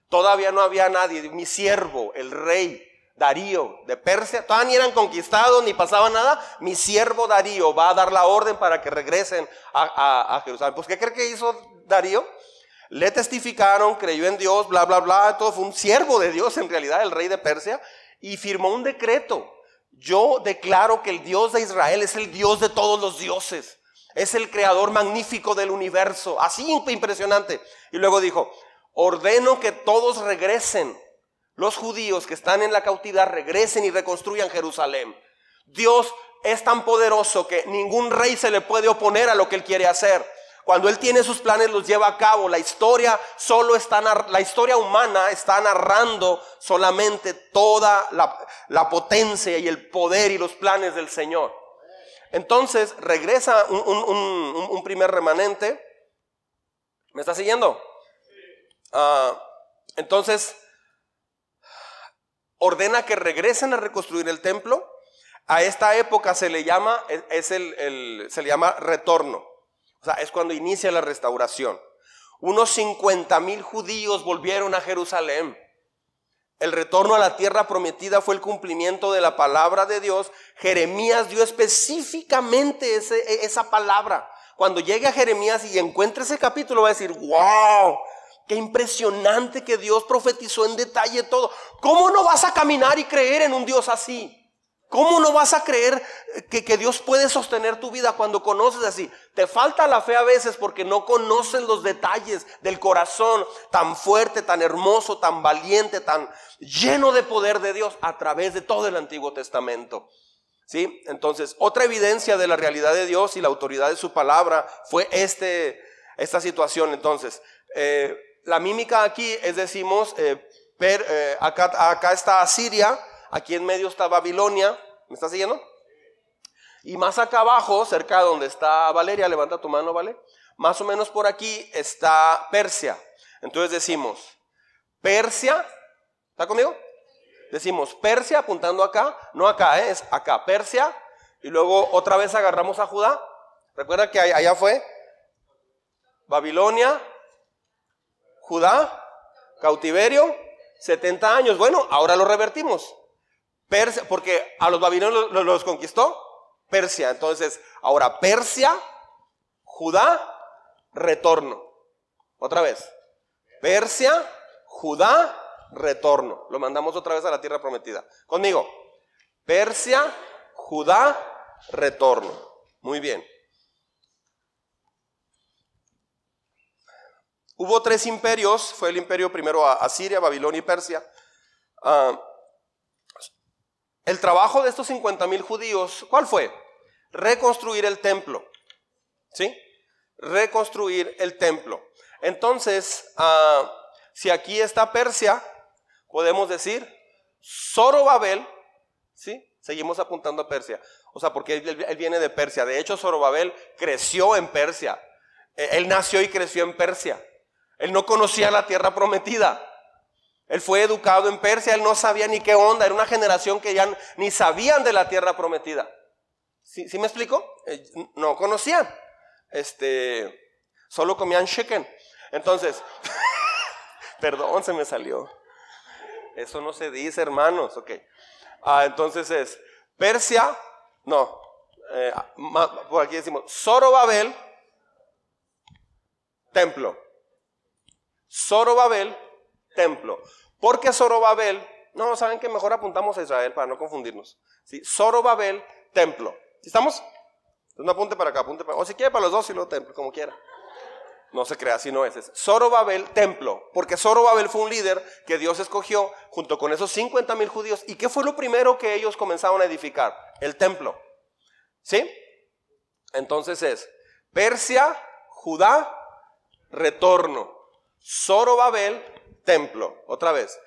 Todavía no había nadie, mi siervo, el rey Darío de Persia, todavía ni eran conquistados ni pasaba nada, mi siervo Darío va a dar la orden para que regresen a, Jerusalén. Pues ¿qué cree que hizo Darío? Le testificaron, creyó en Dios, bla, bla, bla, todo fue un siervo de Dios en realidad, el rey de Persia, y firmó un decreto yo declaro que el Dios de Israel es el Dios de todos los dioses. Es el creador magnífico del universo. Así impresionante. Y luego dijo, ordeno que todos regresen. Los judíos que están en la cautividad regresen y reconstruyan Jerusalén. Dios es tan poderoso que ningún rey se le puede oponer a lo que él quiere hacer. Cuando Él tiene sus planes, los lleva a cabo. La historia solo está, la historia humana está narrando solamente toda la, potencia y el poder y los planes del Señor. Entonces regresa un, primer remanente. ¿Me está siguiendo? Ah, entonces ordena que regresen a reconstruir el templo. A esta época se le llama, es el, se le llama retorno. O sea, es cuando inicia la restauración. Unos 50 mil judíos volvieron a Jerusalén. El retorno a la tierra prometida fue el cumplimiento de la palabra de Dios. Jeremías dio específicamente ese, esa palabra. Cuando llegue a Jeremías y encuentre ese capítulo, va a decir, wow, qué impresionante que Dios profetizó en detalle todo. ¿Cómo no vas a caminar y creer en un Dios así? ¿Cómo no vas a creer que, Dios puede sostener tu vida cuando conoces así? Te falta la fe a veces porque no conoces los detalles del corazón tan fuerte, tan hermoso, tan valiente, tan lleno de poder de Dios a través de todo el Antiguo Testamento. ¿Sí? Entonces, otra evidencia de la realidad de Dios y la autoridad de su palabra fue este, esta situación. Entonces, eh, la mímica aquí es, decimos, eh, eh, acá, acá está Asiria Aquí en medio está Babilonia. ¿Me está siguiendo? Y más acá abajo, cerca de donde está Valeria, levanta tu mano, ¿vale? Más o menos por aquí está Persia. Entonces decimos, Persia, ¿está conmigo? Decimos Persia apuntando acá, no acá, ¿eh? es acá, Persia. Y luego otra vez agarramos a Judá. Recuerda que allá fue Babilonia, Judá, cautiverio, 70 años. Bueno, ahora lo revertimos. Persia, porque a los babilonios los, conquistó Persia. Entonces, ahora Persia, Judá, retorno. Otra vez. Persia, Judá, retorno. Lo mandamos otra vez a la tierra prometida. Conmigo. Persia, Judá, retorno. Muy bien. Hubo tres imperios, fue el imperio primero a Asiria, Babilonia y Persia. Ah, el trabajo de estos 50 mil judíos, ¿cuál fue? Reconstruir el templo. ¿Sí? Reconstruir el templo. Entonces, ah, si aquí está Persia, podemos decir Zorobabel, ¿sí? Seguimos apuntando a Persia. O sea, porque él, él viene de Persia. De hecho, Zorobabel creció en Persia. E, él nació y creció en Persia. Él no conocía la tierra prometida. Él fue educado en Persia, él no sabía ni qué onda, era una generación que ya ni sabían de la tierra prometida. ¿Sí, me explico? Eh, no conocían. Este, solo comían chicken. Entonces, perdón, se me salió. Eso no se dice, hermanos. Ok. Ah, entonces es Persia, no, eh, por aquí decimos Zorobabel, templo. Zorobabel, templo. Porque Zorobabel, no, saben que mejor apuntamos a Israel para no confundirnos. ¿sí? Zorobabel, templo. ¿Estamos? Entonces no apunte para acá, apunte para O si quiere para los dos y lo templo, como quiera. No se crea, si no es. Zorobabel, templo. Porque Zorobabel fue un líder que Dios escogió junto con esos 50 mil judíos. ¿Y qué fue lo primero que ellos comenzaron a edificar? El templo. ¿Sí? Entonces es Persia, Judá, retorno. Zorobabel, templo. Otra vez.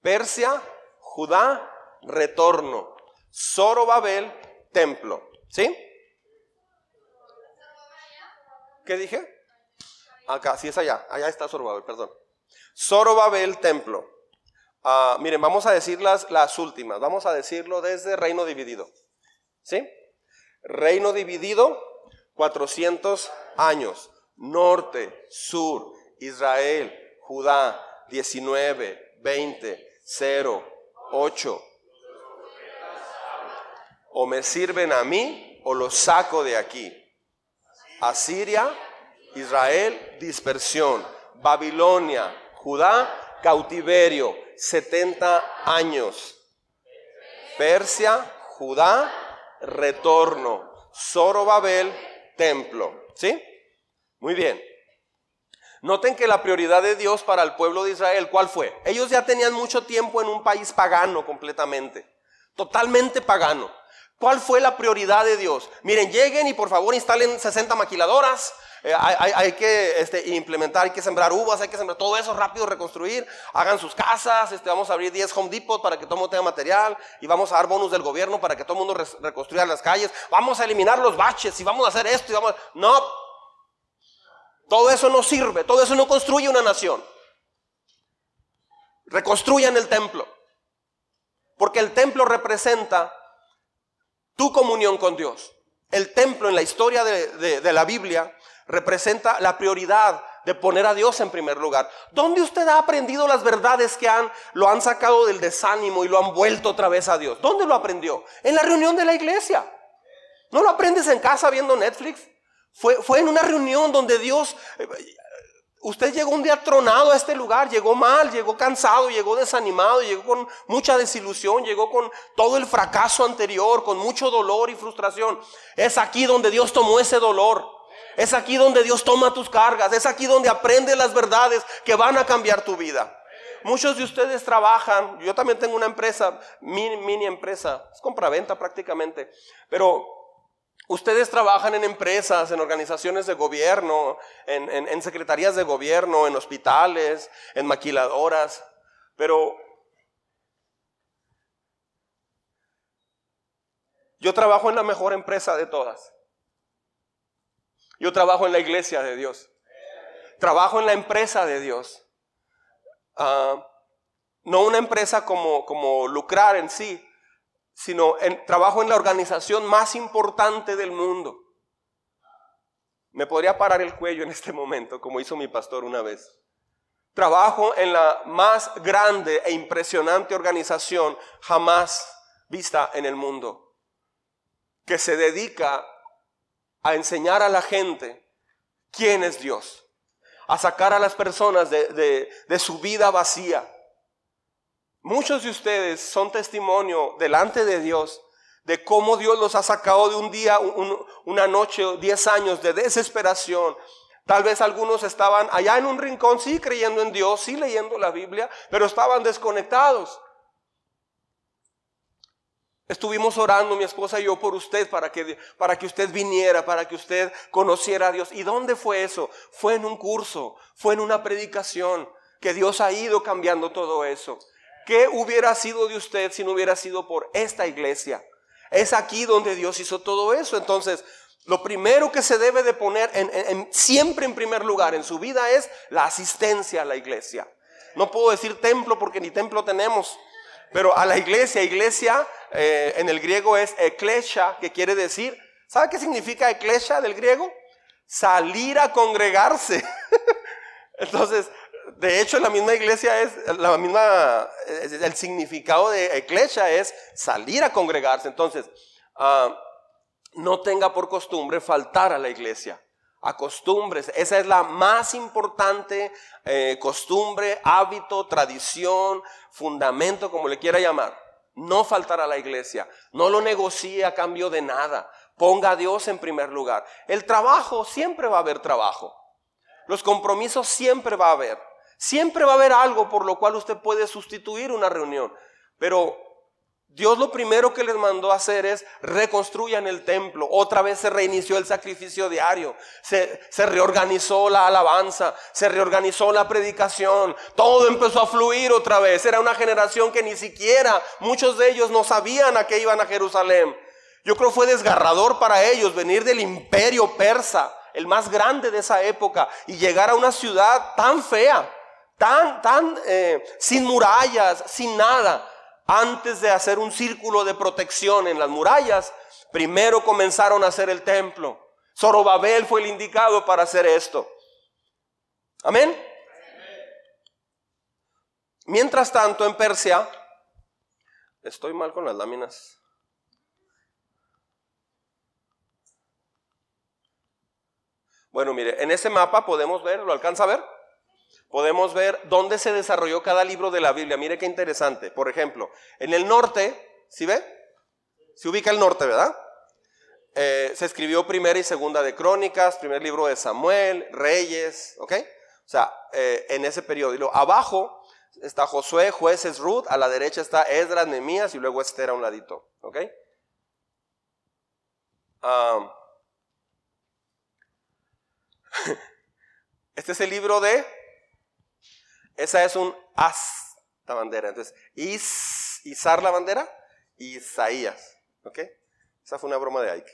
Persia, Judá, retorno. Zorobabel, templo. ¿Sí? ¿Qué dije? Acá, sí es allá. Allá está Zorobabel, perdón. Zorobabel, templo. Ah, miren, vamos a decir las, las últimas. Vamos a decirlo desde reino dividido. ¿Sí? Reino dividido, 400 años. Norte, sur, Israel, Judá, 19, 20, 0, 8. O me sirven a mí o los saco de aquí. Asiria, Israel, dispersión. Babilonia, Judá, cautiverio, 70 años. Persia, Judá, retorno. Zorobabel, templo. ¿Sí? Muy bien. Noten que la prioridad de Dios para el pueblo de Israel, ¿cuál fue? Ellos ya tenían mucho tiempo en un país pagano completamente, totalmente pagano. ¿Cuál fue la prioridad de Dios? Miren, lleguen y por favor instalen 60 maquiladoras. Eh, hay, que este, implementar, hay que sembrar uvas, hay que sembrar todo eso rápido, reconstruir. Hagan sus casas. Este, vamos a abrir 10 Home Depot para que todo el mundo tenga material. Y vamos a dar bonus del gobierno para que todo el mundo reconstruya las calles. Vamos a eliminar los baches y vamos a hacer esto. Y vamos No, todo eso no sirve, todo eso no construye una nación. Reconstruyan el templo. Porque el templo representa tu comunión con Dios. El templo en la historia de, la Biblia representa la prioridad de poner a Dios en primer lugar. ¿Dónde usted ha aprendido las verdades que han, lo han sacado del desánimo y lo han vuelto otra vez a Dios? ¿Dónde lo aprendió? En la reunión de la iglesia. ¿No lo aprendes en casa viendo Netflix? Fue, fue en una reunión donde Dios, eh, usted llegó un día tronado a este lugar, llegó mal, llegó cansado, llegó desanimado, llegó con mucha desilusión, llegó con todo el fracaso anterior, con mucho dolor y frustración. Es aquí donde Dios tomó ese dolor. Es aquí donde Dios toma tus cargas. Es aquí donde aprende las verdades que van a cambiar tu vida. Muchos de ustedes trabajan, yo también tengo una empresa, mini, mini empresa, es compra-venta prácticamente, pero Ustedes trabajan en empresas, en organizaciones de gobierno, en, secretarías de gobierno, en hospitales, en maquiladoras, pero Yo trabajo en la mejor empresa de todas. Yo trabajo en la iglesia de Dios. Trabajo en la empresa de Dios. Ah, no una empresa como, como lucrar en sí, sino en, trabajo en la organización más importante del mundo. Me podría parar el cuello en este momento, como hizo mi pastor una vez. Trabajo en la más grande e impresionante organización jamás vista en el mundo, que se dedica a enseñar a la gente quién es Dios, a sacar a las personas de, su vida vacía. Muchos de ustedes son testimonio delante de Dios de cómo Dios los ha sacado de un día, una noche, diez años de desesperación. Tal vez algunos estaban allá en un rincón, sí creyendo en Dios, sí leyendo la Biblia, pero estaban desconectados. Estuvimos orando mi esposa y yo por usted para que, para que usted viniera, para que usted conociera a Dios. ¿Y dónde fue eso? Fue en un curso, fue en una predicación, que Dios ha ido cambiando todo eso. ¿Qué hubiera sido de usted si no hubiera sido por esta iglesia? Es aquí donde Dios hizo todo eso. Entonces, lo primero que se debe de poner siempre en primer lugar en su vida es la asistencia a la iglesia. No puedo decir templo porque ni templo tenemos, pero a la iglesia, iglesia eh, en el griego es eklesia, que quiere decir, ¿sabe qué significa eklesia del griego? Salir a congregarse. Entonces, de hecho, la misma iglesia es, la misma, el significado de iglesia es salir a congregarse. Entonces, ah, no tenga por costumbre faltar a la iglesia. Acostumbres, esa es la más importante eh, costumbre, hábito, tradición, fundamento, como le quiera llamar. No faltar a la iglesia, no lo negocie a cambio de nada. Ponga a Dios en primer lugar. El trabajo, siempre va a haber trabajo. Los compromisos siempre va a haber. Siempre va a haber algo por lo cual usted puede sustituir una reunión. Pero Dios lo primero que les mandó hacer es reconstruyan el templo. Otra vez se reinició el sacrificio diario. Se, se, reorganizó la alabanza. Se reorganizó la predicación. Todo empezó a fluir otra vez. Era una generación que ni siquiera muchos de ellos no sabían a qué iban a Jerusalén. Yo creo fue desgarrador para ellos venir del imperio persa, el más grande de esa época, y llegar a una ciudad tan fea tan, tan eh, sin murallas, sin nada. Antes de hacer un círculo de protección en las murallas, primero comenzaron a hacer el templo. Zorobabel fue el indicado para hacer esto. Amén. Mientras tanto, en Persia, estoy mal con las láminas. Bueno, mire, en ese mapa podemos ver, ¿lo alcanza a ver? Podemos ver dónde se desarrolló cada libro de la Biblia. Mire qué interesante. Por ejemplo, en el norte, ¿sí ve? Se ubica el norte, ¿verdad? Eh, se escribió primera y segunda de Crónicas, primer libro de Samuel, Reyes, ¿ok? O sea, eh, en ese periodo. Y abajo está Josué, jueces, Ruth, a la derecha está Esdras, Nemías y luego Esther a un ladito, ¿ok? este es el libro de esa es un as la bandera. Entonces, is, izar la bandera, Isaías. ¿Ok? Esa fue una broma de Ike.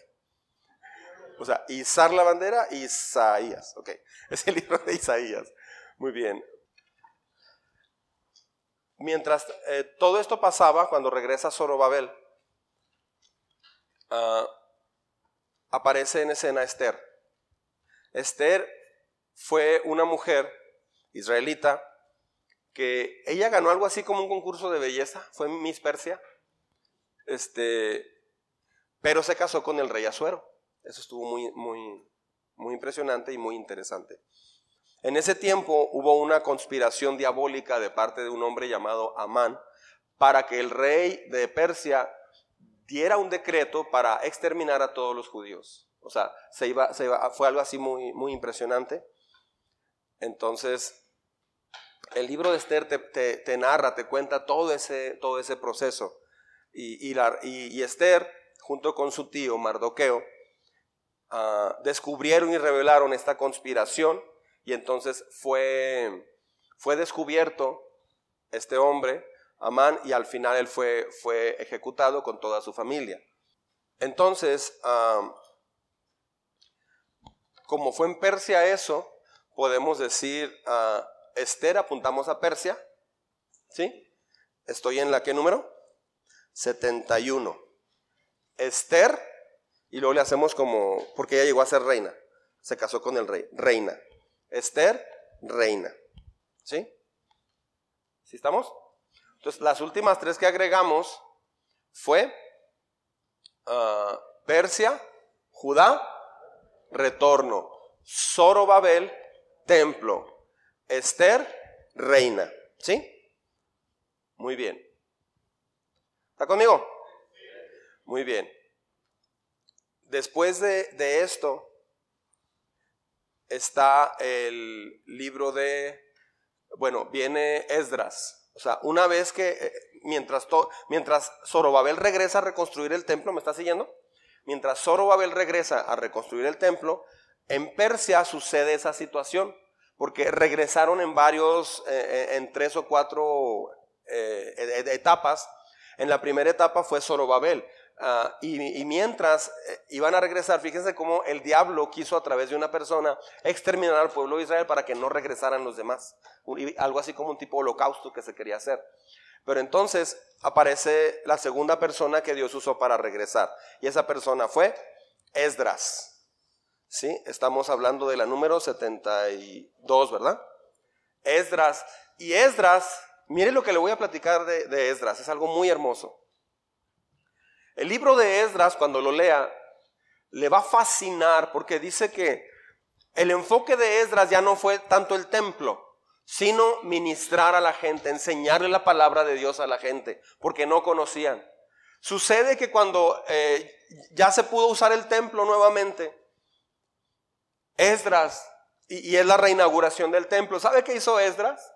O sea, izar la bandera, Isaías. Ok. Es el libro de Isaías. Muy bien. Mientras eh, todo esto pasaba, cuando regresa Zorobabel, uh, aparece en escena Esther. Esther fue una mujer israelita que ella ganó algo así como un concurso de belleza, fue Miss Persia, este, pero se casó con el rey Azuero. Eso estuvo muy, muy, muy impresionante y muy interesante. En ese tiempo hubo una conspiración diabólica de parte de un hombre llamado Amán para que el rey de Persia diera un decreto para exterminar a todos los judíos. O sea, se iba, se iba, fue algo así muy, muy impresionante. Entonces, el libro de Esther te, narra, te cuenta todo ese, todo ese proceso. Y, y, Esther, junto con su tío Mardoqueo, ah, descubrieron y revelaron esta conspiración y entonces fue, fue descubierto este hombre, Amán, y al final él fue, fue ejecutado con toda su familia. entonces, como fue en Persia eso, podemos decir, a Esther, apuntamos a Persia, ¿sí? Estoy en la qué número? 71. Esther, y luego le hacemos como, porque ella llegó a ser reina, se casó con el rey, reina. Esther, reina. ¿Sí? ¿Sí estamos? Entonces, las últimas tres que agregamos fue ah, Persia, Judá, retorno, Zorobabel, templo, Esther, reina. ¿Sí? Muy bien. ¿Está conmigo? Muy bien. Después de, esto está el libro de, bueno, viene Esdras. O sea, una vez que, eh, mientras, mientras Zorobabel regresa a reconstruir el templo, ¿me está siguiendo? Mientras Zorobabel regresa a reconstruir el templo, en Persia sucede esa situación, porque regresaron en varios, eh, eh, en tres o cuatro etapas. En la primera etapa fue Zorobabel. Ah, y, mientras eh, iban a regresar, fíjense cómo el diablo quiso a través de una persona exterminar al pueblo de Israel para que no regresaran los demás. Algo así como un tipo de holocausto que se quería hacer. Pero entonces aparece la segunda persona que Dios usó para regresar. Y esa persona fue Esdras. Estamos hablando de la número 72, ¿verdad? Esdras. Y Esdras, mire lo que le voy a platicar de, de Esdras, es algo muy hermoso. El libro de Esdras, cuando lo lea, le va a fascinar porque dice que el enfoque de Esdras ya no fue tanto el templo, sino ministrar a la gente, enseñarle la palabra de Dios a la gente, porque no conocían. Sucede que cuando eh, ya se pudo usar el templo nuevamente, Esdras, y, es la reinauguración del templo, ¿sabe qué hizo Esdras?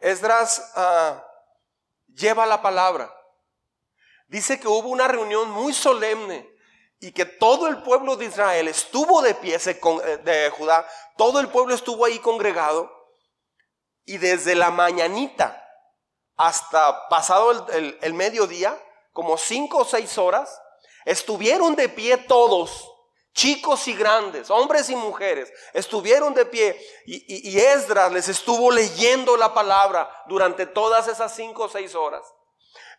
Esdras ah, lleva la palabra. Dice que hubo una reunión muy solemne y que todo el pueblo de Israel estuvo de pie, eh, de Judá, todo el pueblo estuvo ahí congregado y desde la mañanita hasta pasado el, mediodía, como cinco o seis horas, estuvieron de pie todos, chicos y grandes, hombres y mujeres, estuvieron de pie y, Esdras les estuvo leyendo la palabra durante todas esas cinco o seis horas.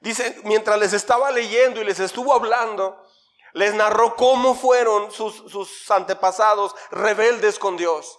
Dice, mientras les estaba leyendo y les estuvo hablando, les narró cómo fueron sus, antepasados rebeldes con Dios.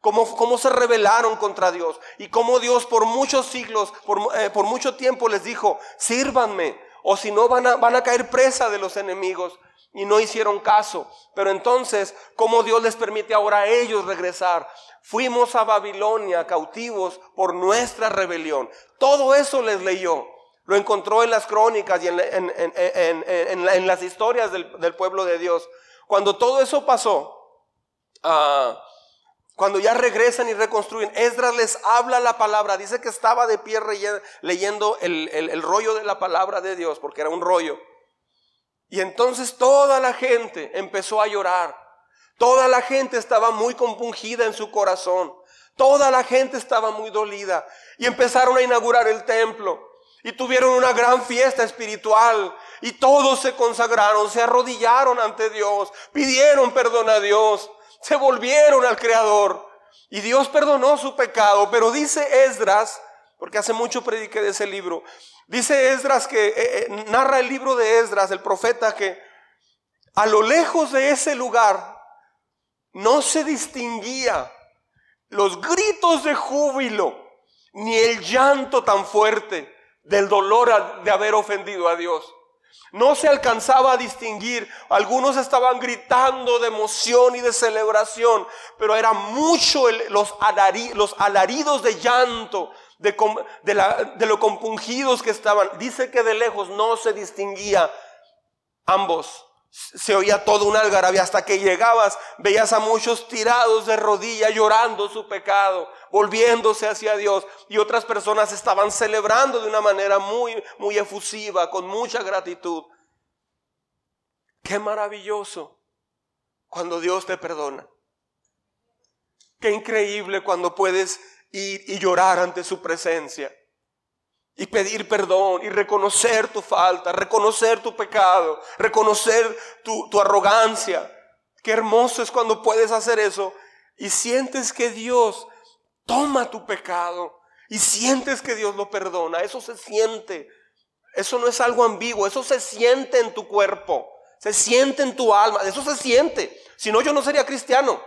Cómo, cómo, se rebelaron contra Dios. Y cómo Dios por muchos siglos, por, eh, por mucho tiempo les dijo, sírvanme. O si no van a, van a caer presa de los enemigos. Y no hicieron caso. Pero entonces, ¿cómo Dios les permite ahora a ellos regresar? Fuimos a Babilonia cautivos por nuestra rebelión. Todo eso les leyó. Lo encontró en las crónicas y en, las historias del, pueblo de Dios. Cuando todo eso pasó, ah, cuando ya regresan y reconstruyen, Esdras les habla la palabra. Dice que estaba de pie leyendo el, rollo de la palabra de Dios, porque era un rollo. Y entonces toda la gente empezó a llorar. Toda la gente estaba muy compungida en su corazón. Toda la gente estaba muy dolida. Y empezaron a inaugurar el templo y tuvieron una gran fiesta espiritual y todos se consagraron, se arrodillaron ante Dios, pidieron perdón a Dios, se volvieron al Creador y Dios perdonó su pecado. Pero dice Esdras, porque hace mucho prediqué de ese libro, dice Esdras que eh, eh, narra el libro de Esdras, el profeta, que a lo lejos de ese lugar no se distinguía los gritos de júbilo ni el llanto tan fuerte del dolor de haber ofendido a Dios. No se alcanzaba a distinguir. Algunos estaban gritando de emoción y de celebración, pero era mucho los, los, alaridos de llanto, de, lo compungidos que estaban. Dice que de lejos no se distinguía ambos se oía todo un algarabía hasta que llegabas, veías a muchos tirados de rodillas llorando su pecado, volviéndose hacia Dios y otras personas estaban celebrando de una manera muy muy efusiva, con mucha gratitud. Qué maravilloso cuando Dios te perdona. Qué increíble cuando puedes y llorar ante su presencia. y pedir perdón y reconocer tu falta, reconocer tu pecado, reconocer tu, tu arrogancia. Qué hermoso es cuando puedes hacer eso y sientes que Dios toma tu pecado y sientes que Dios lo perdona. Eso se siente. Eso no es algo ambiguo, eso se siente en tu cuerpo, se siente en tu alma, eso se siente. Si no, yo no sería cristiano.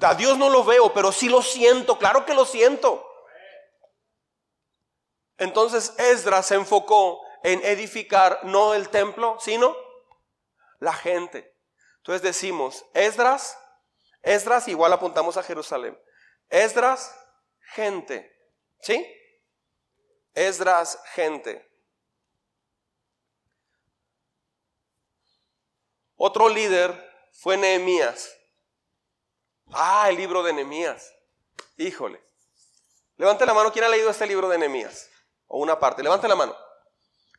A Dios no lo veo, pero sí lo siento, claro que lo siento. Entonces Esdras se enfocó en edificar no el templo, sino la gente. Entonces decimos, Esdras, Esdras igual apuntamos a Jerusalén. Esdras, gente. ¿Sí? Esdras, gente. Otro líder fue Nehemías. Ah, el libro de Nehemías. Híjole. Levante la mano, ¿quién ha leído este libro de Nehemías? O una parte. Levante la mano.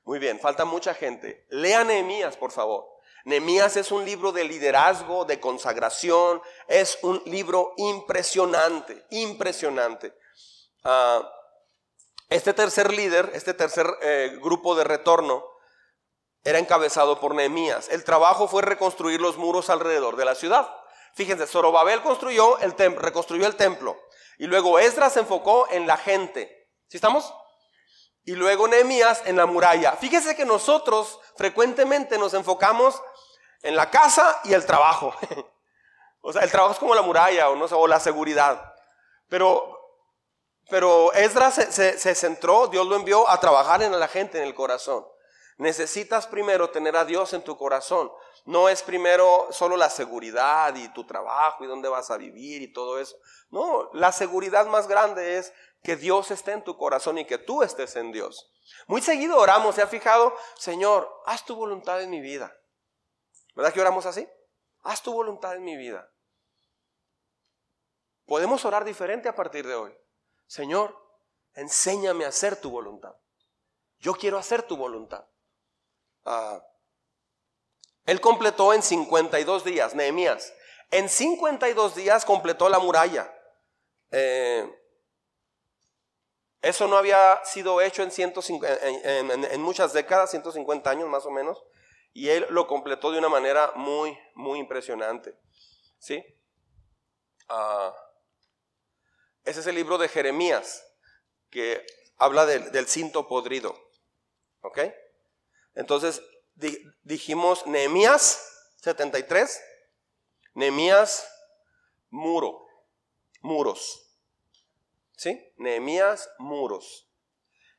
Muy bien, falta mucha gente. Lea Nehemías, por favor. Nehemías es un libro de liderazgo, de consagración. Es un libro impresionante, impresionante. Ah, este tercer líder, este tercer eh, grupo de retorno, era encabezado por Nehemías. El trabajo fue reconstruir los muros alrededor de la ciudad. Fíjense, Zorobabel construyó el templo, reconstruyó el templo. Y luego Esdras se enfocó en la gente. ¿Sí estamos? Y luego Nehemías en la muralla. Fíjense que nosotros frecuentemente nos enfocamos en la casa y el trabajo. o sea, el trabajo es como la muralla o, no la seguridad. Pero, Esdras se centró, Dios lo envió a trabajar en la gente, en el corazón. Necesitas primero tener a Dios en tu corazón. No es primero solo la seguridad y tu trabajo y dónde vas a vivir y todo eso. No, la seguridad más grande es que Dios esté en tu corazón y que tú estés en Dios. Muy seguido oramos, ¿se ha fijado? Señor, haz tu voluntad en mi vida. ¿Verdad que oramos así? Haz tu voluntad en mi vida. Podemos orar diferente a partir de hoy. Señor, enséñame a hacer tu voluntad. Yo quiero hacer tu voluntad. Ah, él completó en 52 días, Nehemías. En 52 días completó la muralla. Eh, eso no había sido hecho en, muchas décadas, 150 años más o menos, y él lo completó de una manera muy, muy impresionante. ¿Sí? Ah, ese es el libro de Jeremías, que habla del, del cinto podrido. ¿Ok? Entonces dijimos Nehemías 73, Nehemías muro, muros. ¿Sí? Nehemías muros.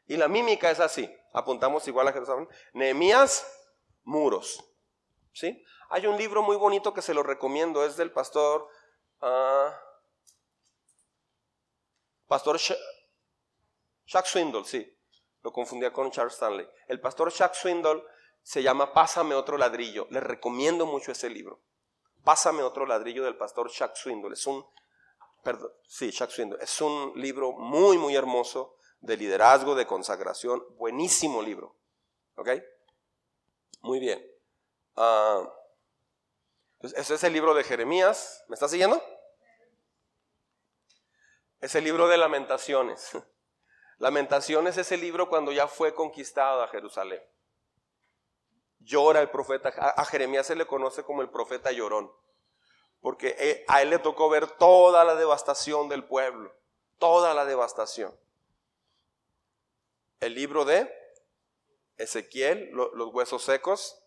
Y la mímica es así. Apuntamos igual a Jerusalén. Nehemías muros. ¿Sí? Hay un libro muy bonito que se lo recomiendo, es del pastor uh, Pastor Chuck Swindle, sí. Lo confundía con Charles Stanley. El pastor Chuck Swindle se llama Pásame otro ladrillo. Les recomiendo mucho ese libro. Pásame otro ladrillo del pastor Chuck Swindle. Es un, perdón, sí, Chuck Swindle. Es un libro muy, muy hermoso de liderazgo, de consagración. Buenísimo libro. ¿Ok? Muy bien. Uh, ese es el libro de Jeremías. ¿Me está siguiendo? Es el libro de lamentaciones. Lamentaciones es el libro cuando ya fue conquistada Jerusalén. Llora el profeta, a Jeremías se le conoce como el profeta llorón, porque e, a él le tocó ver toda la devastación del pueblo, toda la devastación. El libro de Ezequiel, los huesos secos,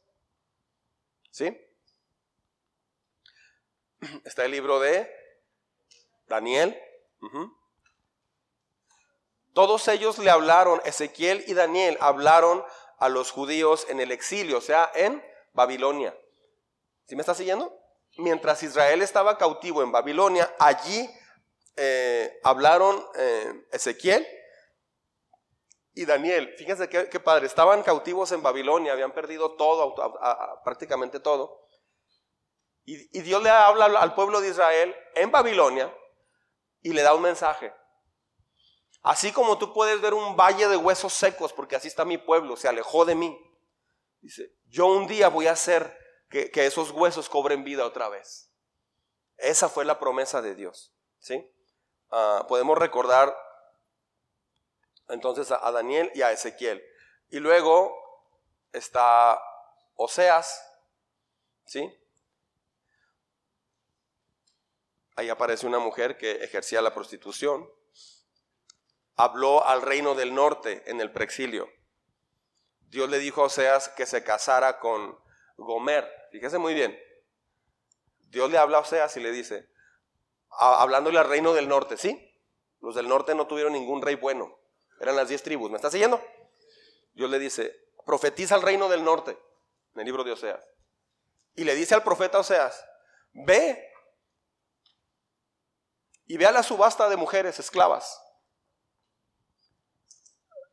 ¿sí? Está el libro de Daniel. Todos ellos le hablaron, Ezequiel y Daniel hablaron a los judíos en el exilio, o sea, en Babilonia. ¿Sí me está siguiendo? Mientras Israel estaba cautivo en Babilonia, allí eh, hablaron eh, Ezequiel y Daniel. Fíjense qué, padre, estaban cautivos en Babilonia, habían perdido todo, prácticamente todo. Y Dios le habla al pueblo de Israel en Babilonia y le da un mensaje. Así como tú puedes ver un valle de huesos secos, porque así está mi pueblo, se alejó de mí. Dice, yo un día voy a hacer que, esos huesos cobren vida otra vez. Esa fue la promesa de Dios. ¿sí? Ah, podemos recordar Entonces a Daniel y a Ezequiel. Y luego está Oseas, ¿sí? Ahí aparece una mujer que ejercía la prostitución. Habló al reino del norte en el preexilio. Dios le dijo a Oseas que se casara con Gomer. Fíjese muy bien. Dios le habla a Oseas y le dice, hablándole al reino del norte, ¿sí? Los del norte no tuvieron ningún rey bueno. Eran las diez tribus. ¿Me está siguiendo? Dios le dice, profetiza al reino del norte, en el libro de Oseas. Y le dice al profeta Oseas, ve y ve a la subasta de mujeres esclavas.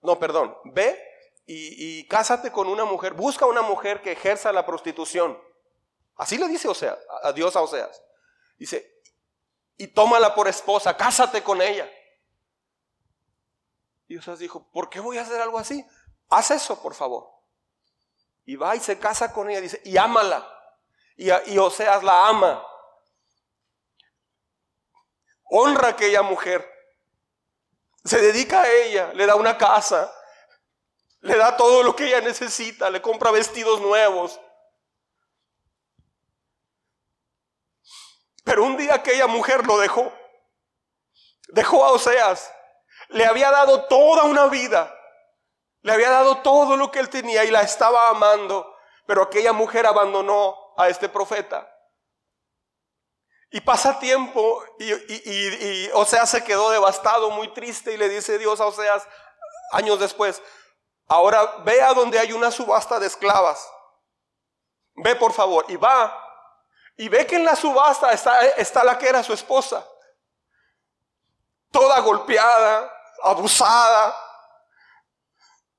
No, perdón, ve y, y cásate con una mujer, busca una mujer que ejerza la prostitución. Así le dice Oseas, a Dios a Oseas. Dice, y tómala por esposa, cásate con ella. Y Oseas dijo, ¿por qué voy a hacer algo así? Haz eso, por favor. Y va y se casa con ella, dice, y ámala. Y, y Oseas la ama. Honra a aquella mujer. Se dedica a ella, le da una casa, le da todo lo que ella necesita, le compra vestidos nuevos. Pero un día aquella mujer lo dejó. Dejó a Oseas. Le había dado toda una vida. Le había dado todo lo que él tenía y la estaba amando. Pero aquella mujer abandonó a este profeta. Y pasa tiempo y, Oseas se quedó devastado, muy triste y le dice Dios a Oseas años después, ahora ve a donde hay una subasta de esclavas. Ve por favor y va y ve que en la subasta está, está la que era su esposa. Toda golpeada, abusada,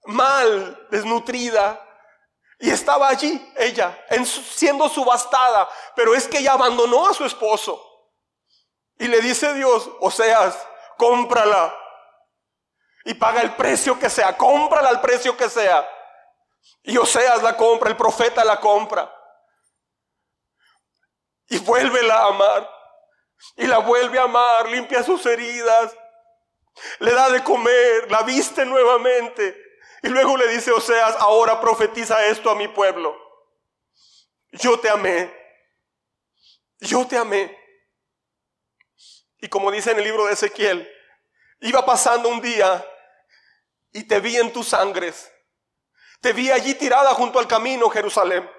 mal, desnutrida. Y estaba allí ella, siendo subastada, pero es que ella abandonó a su esposo. Y le dice Dios, Oseas, cómprala. Y paga el precio que sea, cómprala al precio que sea. Y Oseas la compra, el profeta la compra. Y vuélvela a amar. Y la vuelve a amar, limpia sus heridas, le da de comer, la viste nuevamente. Y luego le dice Oseas, ahora profetiza esto a mi pueblo. Yo te amé. Yo te amé. Y como dice en el libro de Ezequiel, iba pasando un día y te vi en tus sangres. Te vi allí tirada junto al camino, Jerusalén.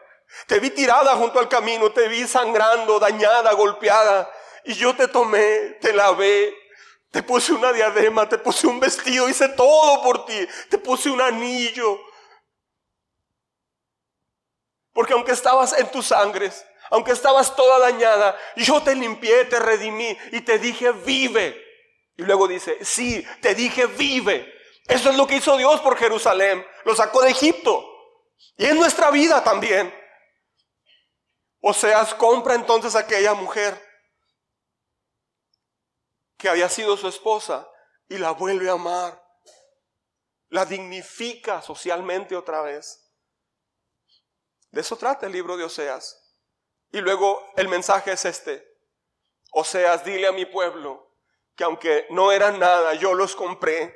Te vi tirada junto al camino, te vi sangrando, dañada, golpeada. Y yo te tomé, te lavé, te puse una diadema, te puse un vestido, hice todo por ti. Te puse un anillo. Porque aunque estabas en tus sangres, aunque estabas toda dañada, yo te limpié, te redimí y te dije, vive. Y luego dice, sí, te dije, vive. Eso es lo que hizo Dios por Jerusalén. Lo sacó de Egipto. Y en nuestra vida también. Oseas compra entonces a aquella mujer que había sido su esposa y la vuelve a amar. La dignifica socialmente otra vez. De eso trata el libro de Oseas. Y luego el mensaje es este. Oseas, dile a mi pueblo que aunque no eran nada, yo los compré.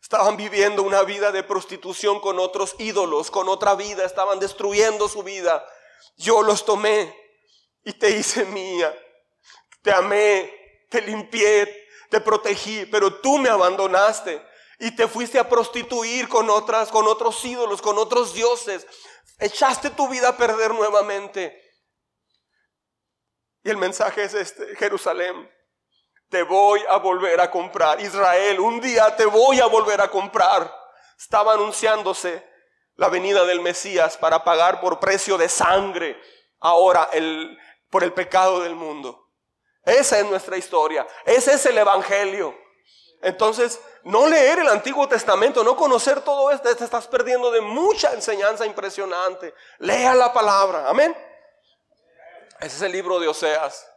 Estaban viviendo una vida de prostitución con otros ídolos, con otra vida, estaban destruyendo su vida. Yo los tomé y te hice mía. Te amé, te limpié, te protegí, pero tú me abandonaste y te fuiste a prostituir con otras, con otros ídolos, con otros dioses. Echaste tu vida a perder nuevamente. Y el mensaje es este, Jerusalén, te voy a volver a comprar. Israel, un día te voy a volver a comprar. Estaba anunciándose la venida del Mesías para pagar por precio de sangre ahora el, por el pecado del mundo. Esa es nuestra historia. Ese es el Evangelio. Entonces, no leer el Antiguo Testamento, no conocer todo esto, te estás perdiendo de mucha enseñanza impresionante. Lea la palabra. Amén. Ese es el libro de Oseas.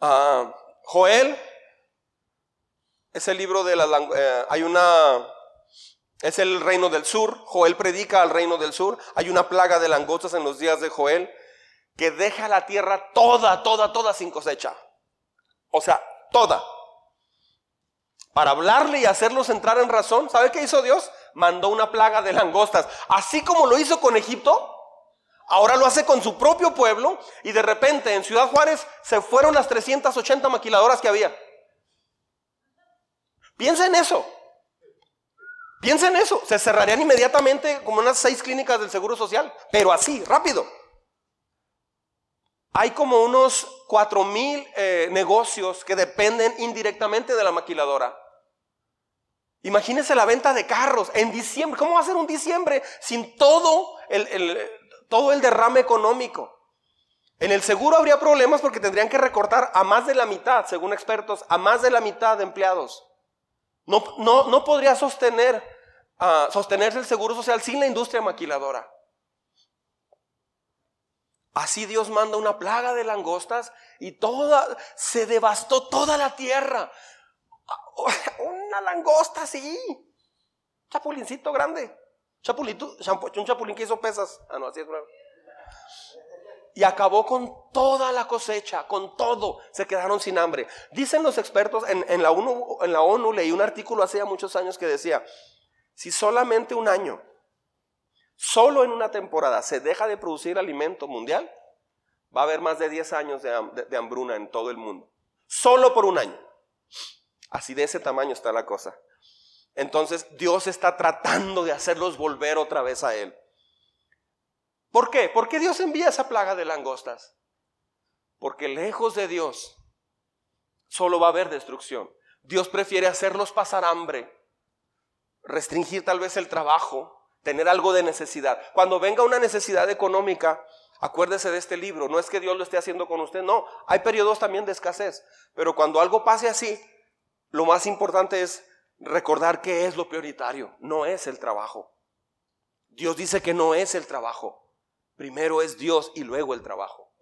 Ah, Joel es el libro de la... Eh, hay una... Es el reino del sur. Joel predica al reino del sur. Hay una plaga de langostas en los días de Joel que deja la tierra toda, toda, toda sin cosecha. O sea, toda. para hablarle y hacerlos entrar en razón, ¿sabe qué hizo Dios? Mandó una plaga de langostas. Así como lo hizo con Egipto, ahora lo hace con su propio pueblo y de repente en Ciudad Juárez se fueron las 380 maquiladoras que había. Piensa en eso. Piensa en eso. Se cerrarían inmediatamente como unas seis clínicas del Seguro Social, pero así, rápido. Hay como unos cuatro mil eh, negocios que dependen indirectamente de la maquiladora. Imagínense la venta de carros en diciembre. ¿Cómo va a ser un diciembre sin todo el, todo el derrame económico? En el seguro habría problemas porque tendrían que recortar a más de la mitad, según expertos, a más de la mitad de empleados. No, no, no podría sostener, uh, sostenerse el seguro social sin la industria maquiladora. Así Dios manda una plaga de langostas y toda, se devastó toda la tierra. Una langosta así. Chapulincito grande. Chapulito, un chapulín que hizo pesas. Ah, no, así es Y acabó con toda la cosecha, con todo. Se quedaron sin hambre. Dicen los expertos, en, la ONU, en la ONU leí un artículo hace muchos años que decía, si solamente un año solo en una temporada se deja de producir alimento mundial, va a haber más de 10 años de, hambruna en todo el mundo. Solo por un año. Así de ese tamaño está la cosa. Entonces Dios está tratando de hacerlos volver otra vez a Él. ¿Por qué? ¿Por qué Dios envía esa plaga de langostas? Porque lejos de Dios solo va a haber destrucción. Dios prefiere hacerlos pasar hambre, restringir tal vez el trabajo, tener algo de necesidad. Cuando venga una necesidad económica, acuérdese de este libro. No es que Dios lo esté haciendo con usted, no. Hay periodos también de escasez. Pero cuando algo pase así, lo más importante es recordar que es lo prioritario. No es el trabajo. Dios dice que no es el trabajo. Primero es Dios y luego el trabajo.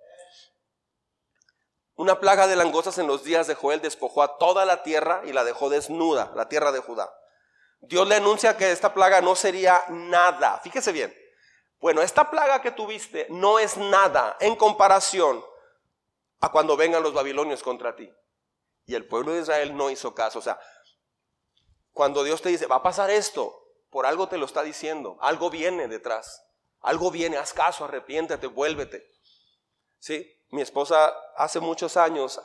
Una plaga de langostas en los días de Joel despojó a toda la tierra y la dejó desnuda, la tierra de Judá. Dios le anuncia que esta plaga no sería nada. Fíjese bien. Bueno, esta plaga que tuviste no es nada en comparación a cuando vengan los babilonios contra ti. Y el pueblo de Israel no hizo caso. O sea, cuando Dios te dice, va a pasar esto, por algo te lo está diciendo. Algo viene detrás. Algo viene, haz caso, arrepiéntete, vuélvete. Sí, mi esposa hace muchos años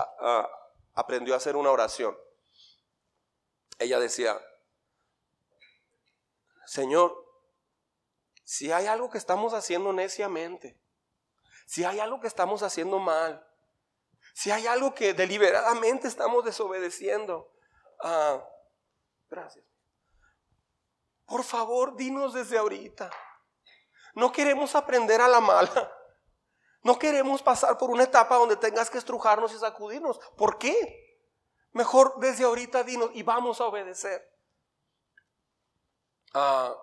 aprendió a hacer una oración. Ella decía, Señor, si hay algo que estamos haciendo neciamente, si hay algo que estamos haciendo mal, si hay algo que deliberadamente estamos desobedeciendo, ah, gracias. Por favor, dinos desde ahorita. No queremos aprender a la mala. No queremos pasar por una etapa donde tengas que estrujarnos y sacudirnos. ¿Por qué? Mejor desde ahorita dinos y vamos a obedecer. Ah,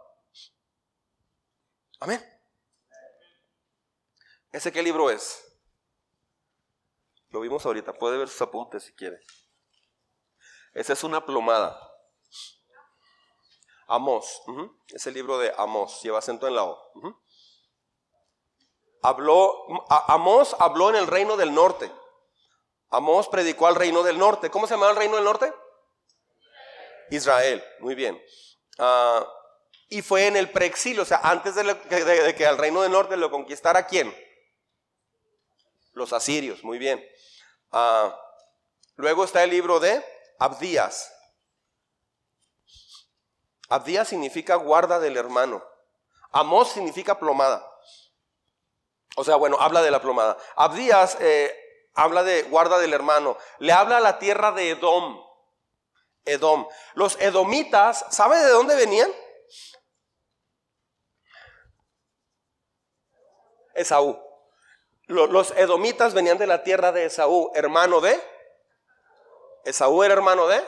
amén. ¿Ese qué libro es? Lo vimos ahorita, puede ver sus apuntes si quiere. Esa es una plomada. Amos, es el libro de Amos, lleva acento en la O. Habló, Amos habló en el reino del norte. Amos predicó al reino del norte. ¿Cómo se llama el reino del norte? Israel, muy bien. Ah, y fue en el preexilio, o sea, antes de, que al reino del norte lo conquistara quién? Los asirios, muy bien. Ah, luego está el libro de Abdías. Abdías significa guarda del hermano. Amos significa plomada. O sea, bueno, habla de la plomada. Abdías eh, habla de guarda del hermano. Le habla a la tierra de Edom. Edom. Los edomitas, ¿sabe de dónde venían? Esaú. Los edomitas venían de la tierra de Esaú, hermano de... Esaú era hermano de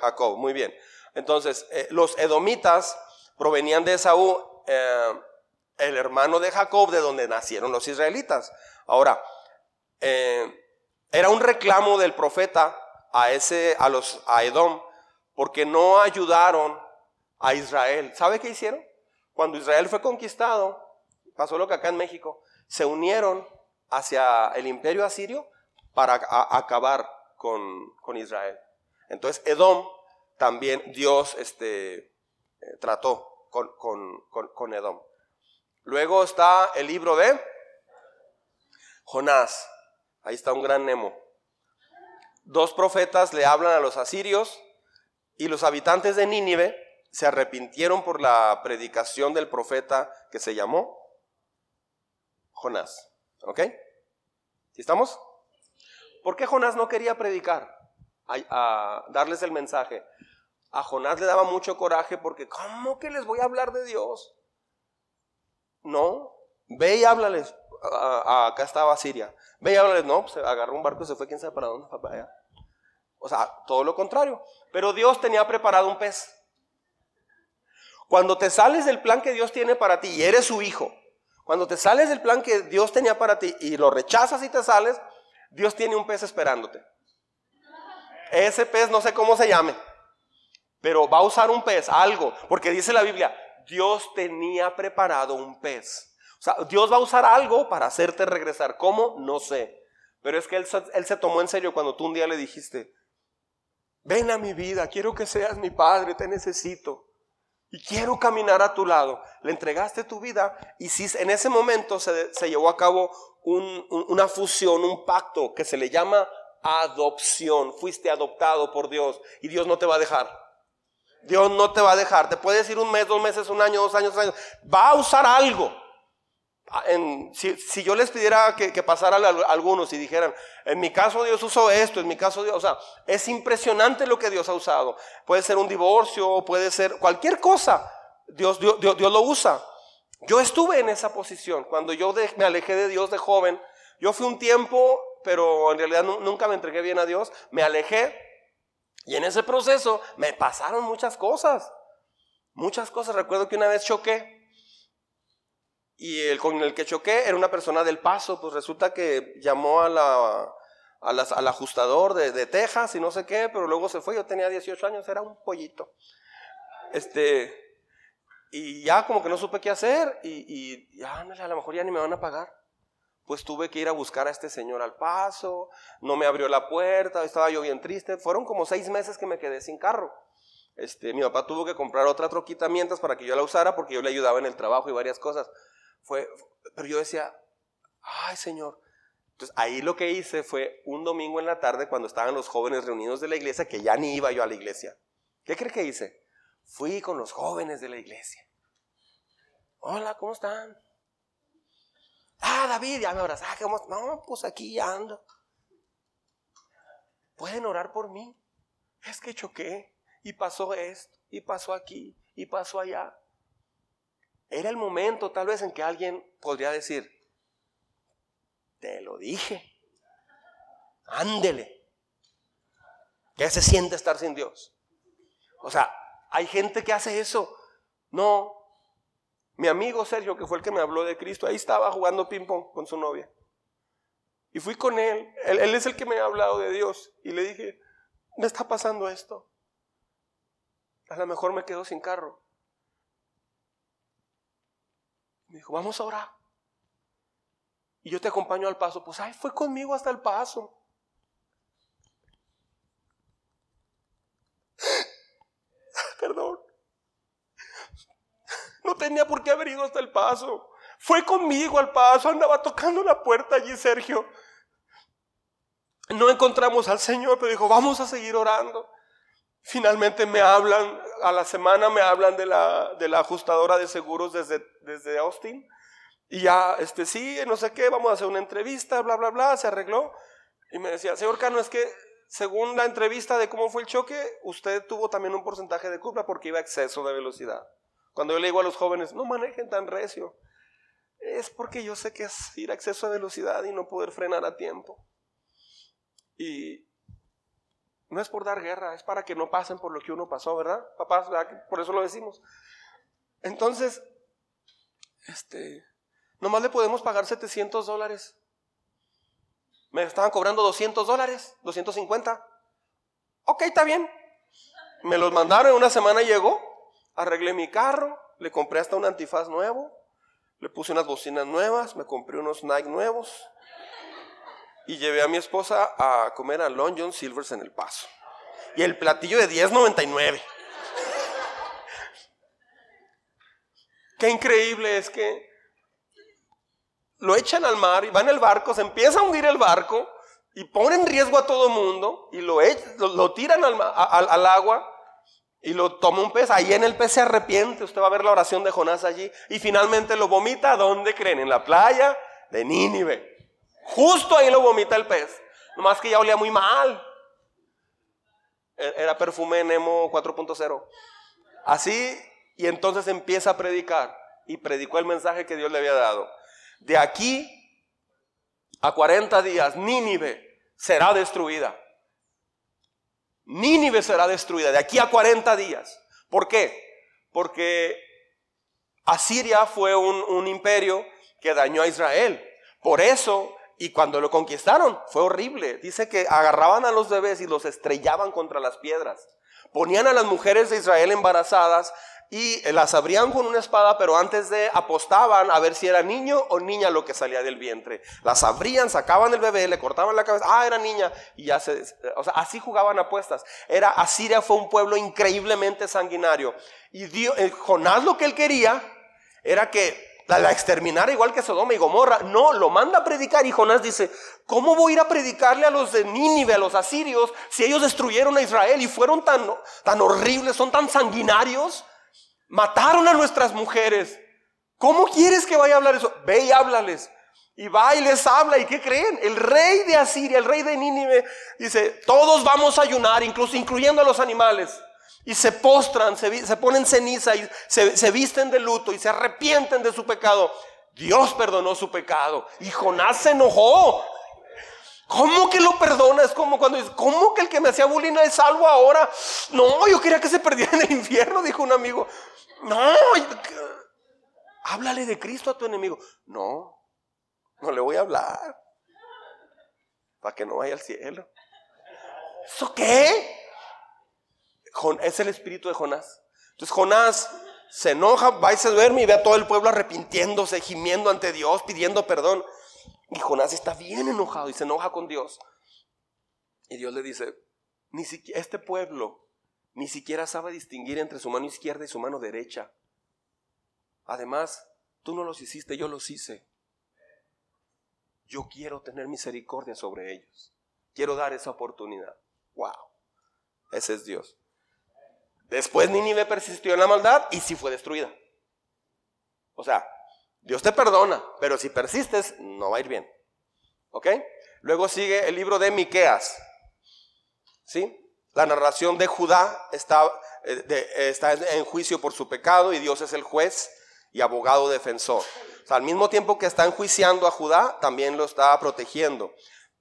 Jacob, muy bien. Entonces, eh, los edomitas provenían de Esaú, eh, el hermano de Jacob, de donde nacieron los israelitas. Ahora, eh, era un reclamo del profeta a ese, a los, a Edom, porque no ayudaron a Israel. ¿Sabe qué hicieron? Cuando Israel fue conquistado, pasó lo que acá en México, se unieron hacia el imperio asirio para acabar con, Israel. Entonces Edom también Dios este, eh, trató con, con Edom. Luego está el libro de Jonás. Ahí está un gran Nemo. Dos profetas le hablan a los asirios y los habitantes de Nínive se arrepintieron por la predicación del profeta que se llamó Jonás. ¿Ok? ¿Estamos? ¿Por qué Jonás no quería predicar? A, darles el mensaje. A Jonás le daba mucho coraje porque ¿cómo que les voy a hablar de Dios? No, ve y háblales. acá estaba Siria. Ve y háblales. No, se agarró un barco y se fue quién sabe para dónde. O sea, todo lo contrario. Pero Dios tenía preparado un pez. Cuando te sales del plan que Dios tiene para ti y eres su hijo, cuando te sales del plan que Dios tenía para ti y lo rechazas y te sales, Dios tiene un pez esperándote. Ese pez no sé cómo se llame, pero va a usar un pez, algo, porque dice la Biblia, Dios tenía preparado un pez. O sea, Dios va a usar algo para hacerte regresar. ¿Cómo? No sé. Pero es que él, se tomó en serio cuando tú un día le dijiste, ven a mi vida, quiero que seas mi padre, te necesito. Y quiero caminar a tu lado. Le entregaste tu vida y si en ese momento se, llevó a cabo una fusión, un pacto que se le llama adopción. Fuiste adoptado por Dios y Dios no te va a dejar. Dios no te va a dejar. Te puede decir un mes, dos meses, un año, dos años, años. Va a usar algo. Ah, si, yo les pidiera que, que pasaran algunos y dijeran, en mi caso Dios usó esto, en mi caso Dios, o sea, es impresionante lo que Dios ha usado. Puede ser un divorcio, puede ser cualquier cosa, Dios, lo usa. Yo estuve en esa posición, cuando yo me alejé de Dios de joven, yo fui un tiempo, pero en realidad nunca me entregué bien a Dios, me alejé y en ese proceso me pasaron muchas cosas, muchas cosas. Recuerdo que una vez choqué y el con el que choqué era una persona del paso, pues resulta que llamó al ajustador de, Texas y no sé qué, pero luego se fue, yo tenía 18 años, era un pollito. Este, y ya como que no supe qué hacer y, y ya, a lo mejor ya ni me van a pagar. Pues tuve que ir a buscar a este señor al paso, no me abrió la puerta, estaba yo bien triste. Fueron como seis meses que me quedé sin carro. Este, mi papá tuvo que comprar otra troquita mientras para que yo la usara porque yo le ayudaba en el trabajo y varias cosas. Fue, pero yo decía, ay Señor. Entonces ahí lo que hice fue un domingo en la tarde cuando estaban los jóvenes reunidos de la iglesia, que ya ni iba yo a la iglesia. ¿Qué cree que hice? Fui con los jóvenes de la iglesia. Hola, ¿cómo están? Ah, David, ya me abrazaste. No, pues aquí ando. Pueden orar por mí. Es que choqué y pasó esto y pasó aquí y pasó allá. Era el momento tal vez en que alguien podría decir, te lo dije, ándele. ¿Qué se siente estar sin Dios? O sea, hay gente que hace eso. No. Mi amigo Sergio, que fue el que me habló de Cristo, ahí estaba jugando ping-pong con su novia. Y fui con él. él. Él es el que me ha hablado de Dios. Y le dije, me está pasando esto. A lo mejor me quedo sin carro. Me dijo, vamos a orar. Y yo te acompaño al paso. Pues, ay, fue conmigo hasta el paso. Perdón. No tenía por qué haber ido hasta el paso. Fue conmigo al paso, andaba tocando la puerta allí, Sergio. No encontramos al Señor, pero dijo, vamos a seguir orando. Finalmente me hablan, a la semana me hablan de la, de la ajustadora de seguros desde, desde Austin. Y ya, este, sí, no sé qué, vamos a hacer una entrevista, bla, bla, bla, se arregló. Y me decía, señor Cano, es que según la entrevista de cómo fue el choque, usted tuvo también un porcentaje de culpa porque iba a exceso de velocidad. Cuando yo le digo a los jóvenes, no manejen tan recio, es porque yo sé que es ir a exceso de velocidad y no poder frenar a tiempo. Y, no es por dar guerra, es para que no pasen por lo que uno pasó, ¿verdad? Papás, por eso lo decimos. Entonces, este, nomás le podemos pagar 700 dólares. Me estaban cobrando 200 dólares, 250. Ok, está bien. Me los mandaron, una semana llegó, arreglé mi carro, le compré hasta un antifaz nuevo, le puse unas bocinas nuevas, me compré unos Nike nuevos, y llevé a mi esposa a comer a Long John Silvers en El Paso. y el platillo de 10.99. Qué increíble es que lo echan al mar y van el barco, se empieza a hundir el barco y ponen en riesgo a todo mundo y lo, lo, tiran al, al, agua y lo toma un pez. Ahí en el pez se arrepiente. Usted va a ver la oración de Jonás allí. Y finalmente lo vomita. ¿Dónde creen? En la playa de Nínive. Justo ahí lo vomita el pez. Nomás que ya olía muy mal. E, era perfume Nemo 4.0. Así, y entonces empieza a predicar. Y predicó el mensaje que Dios le había dado. De aquí a 40 días, Nínive será destruida. Nínive será destruida de aquí a 40 días. ¿Por qué? Porque Asiria fue un, un imperio que dañó a Israel. Por eso y cuando lo conquistaron, fue horrible. Dice que agarraban a los bebés y los estrellaban contra las piedras. Ponían a las mujeres de Israel embarazadas y las abrían con una espada, pero antes de apostaban a ver si era niño o niña lo que salía del vientre. Las abrían, sacaban el bebé, le cortaban la cabeza, ah, era niña, y ya se, o sea, así jugaban apuestas. Era, Asiria fue un pueblo increíblemente sanguinario. Y Dios, eh, Jonás lo que él quería era que la, exterminara igual que Sodoma y Gomorra. No, lo manda a predicar y Jonás dice, ¿cómo voy a ir a predicarle a los de Nínive, a los asirios, si ellos destruyeron a Israel y fueron tan, tan horribles, son tan sanguinarios? Mataron a nuestras mujeres. ¿Cómo quieres que vaya a hablar eso? Ve y háblales. Y va y les habla. ¿Y qué creen? El rey de Asiria, el rey de Nínive, dice, todos vamos a ayunar, incluso incluyendo a los animales. Y se postran, se, ponen ceniza y se, se visten de luto y se arrepienten de su pecado. Dios perdonó su pecado. Y Jonás se enojó. ¿Cómo que lo perdona? Es como cuando dice, ¿cómo que el que me hacía bullying es salvo ahora? No, yo quería que se perdiera en el infierno, dijo un amigo. No, háblale de Cristo a tu enemigo. No, no le voy a hablar. Para que no vaya al cielo. ¿Eso qué? Es el espíritu de Jonás. Entonces Jonás se enoja, va y se duerme y ve a todo el pueblo arrepintiéndose, gimiendo ante Dios, pidiendo perdón. Y Jonás está bien enojado y se enoja con Dios. Y Dios le dice, ni siquiera este pueblo ni siquiera sabe distinguir entre su mano izquierda y su mano derecha. Además, tú no los hiciste, yo los hice. Yo quiero tener misericordia sobre ellos. Quiero dar esa oportunidad. Wow. Ese es Dios. Después Nínive persistió en la maldad y sí fue destruida. O sea, Dios te perdona, pero si persistes, no va a ir bien. ¿Ok? Luego sigue el libro de Miqueas. ¿Sí? La narración de Judá está, eh, está en juicio por su pecado y Dios es el juez y abogado defensor. al mismo tiempo que está enjuiciando a Judá, también lo está protegiendo.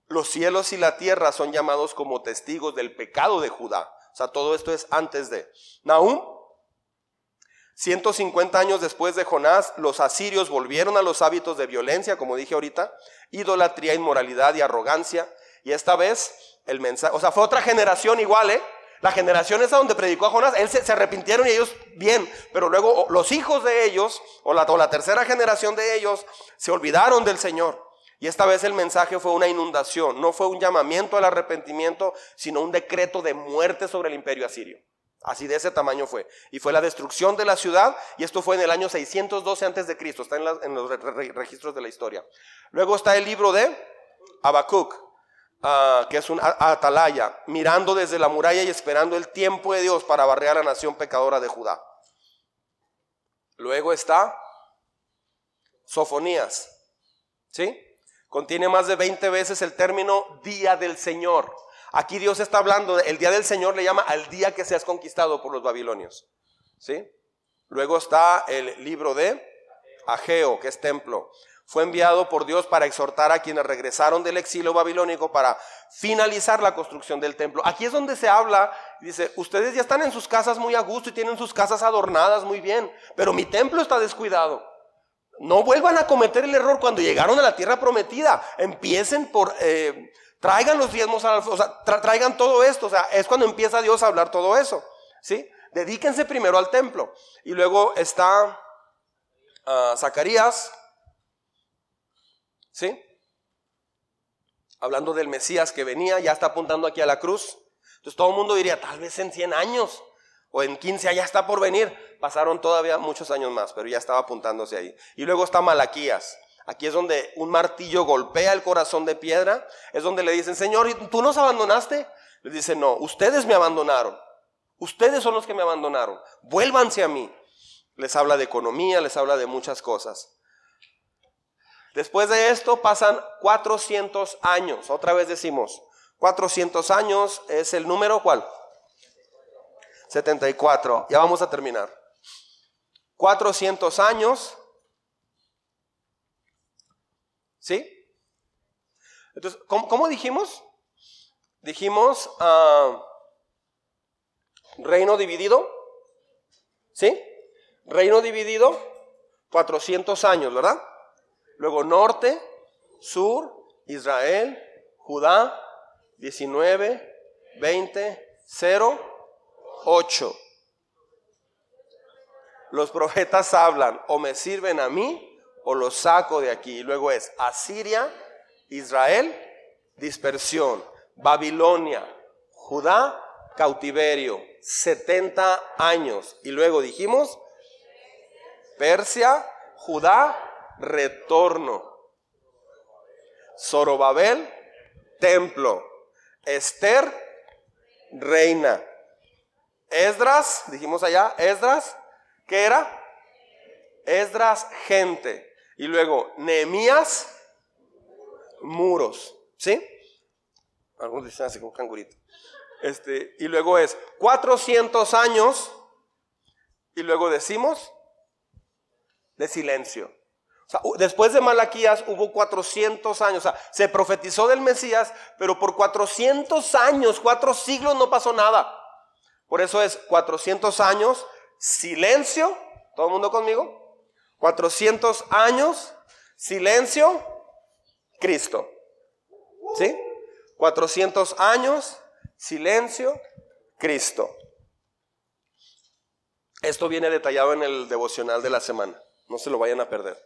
Los cielos y la tierra son llamados como testigos del pecado de Judá. Sea, todo esto es antes de. Nahum, 150 años después de Jonás, los asirios volvieron a los hábitos de violencia, como dije ahorita, idolatría, inmoralidad y arrogancia. Y esta vez el mensaje. O sea, fue otra generación igual, ¿eh? La generación esa donde predicó a Jonás, él se, arrepintieron y ellos bien, pero luego los hijos de ellos, o la tercera generación de ellos, se olvidaron del Señor. Y esta vez el mensaje fue una inundación, no fue un llamamiento al arrepentimiento, sino un decreto de muerte sobre el imperio asirio. Así de ese tamaño fue. Y fue la destrucción de la ciudad, y esto fue en el año 612 antes de Cristo, está en, los registros de la historia. Luego está el libro de Habacuc. Ah, que es un atalaya, mirando desde la muralla y esperando el tiempo de Dios para barrer a la nación pecadora de Judá. Luego está Sofonías, ¿sí? Contiene más de 20 veces el término día del Señor. Aquí Dios está hablando, el día del Señor le llama al día que seas conquistado por los babilonios, ¿sí? Luego está el libro de Ageo, que es templo fue enviado por Dios para exhortar a quienes regresaron del exilio babilónico para finalizar la construcción del templo. Aquí es donde se habla, dice, ustedes ya están en sus casas muy a gusto y tienen sus casas adornadas muy bien, pero mi templo está descuidado. No vuelvan a cometer el error cuando llegaron a la tierra prometida. Empiecen por, eh, traigan los diezmos, a o sea, traigan todo esto. O sea, es cuando empieza Dios a hablar todo eso. ¿Sí? Dedíquense primero al templo. Y luego está ah, Zacarías ¿Sí? Hablando del Mesías que venía, ya está apuntando aquí a la cruz. Entonces todo el mundo diría, tal vez en 100 años o en 15 ya está por venir. Pasaron todavía muchos años más, pero ya estaba apuntándose ahí. Y luego está Malaquías. Aquí es donde un martillo golpea el corazón de piedra. Es donde le dicen, Señor, ¿tú nos abandonaste? Le dice, no, ustedes me abandonaron. Ustedes son los que me abandonaron. Vuélvanse a mí. Les habla de economía, les habla de muchas cosas. Después de esto pasan 400 años. Otra vez decimos, 400 años es el número cuál? 74. Ya vamos a terminar. 400 años. ¿Sí? Entonces, ¿cómo, dijimos? Dijimos ah, reino dividido. ¿Sí? Reino dividido, 400 años, ¿verdad? Luego norte, sur, Israel, Judá, 19, 20, 0, 8. Los profetas hablan, o me sirven a mí, o los saco de aquí. Y luego es Asiria, Israel, dispersión, Babilonia, Judá, cautiverio, 70 años. Y luego dijimos, Persia, Judá, retorno. Zorobabel, templo. Esther, reina. Esdras, dijimos allá, Esdras, ¿qué era? Esdras, gente. Y luego, Nehemías, muros. ¿Sí? Algunos dicen así con cangurito. Este, y luego es 400 años. Y luego decimos de silencio. después de Malaquías hubo 400 años. O sea, se profetizó del Mesías, pero por 400 años, cuatro siglos no pasó nada. Por eso es 400 años, silencio. ¿Todo el mundo conmigo? 400 años, silencio, Cristo. ¿Sí? 400 años, silencio, Cristo. Esto viene detallado en el devocional de la semana. No se lo vayan a perder.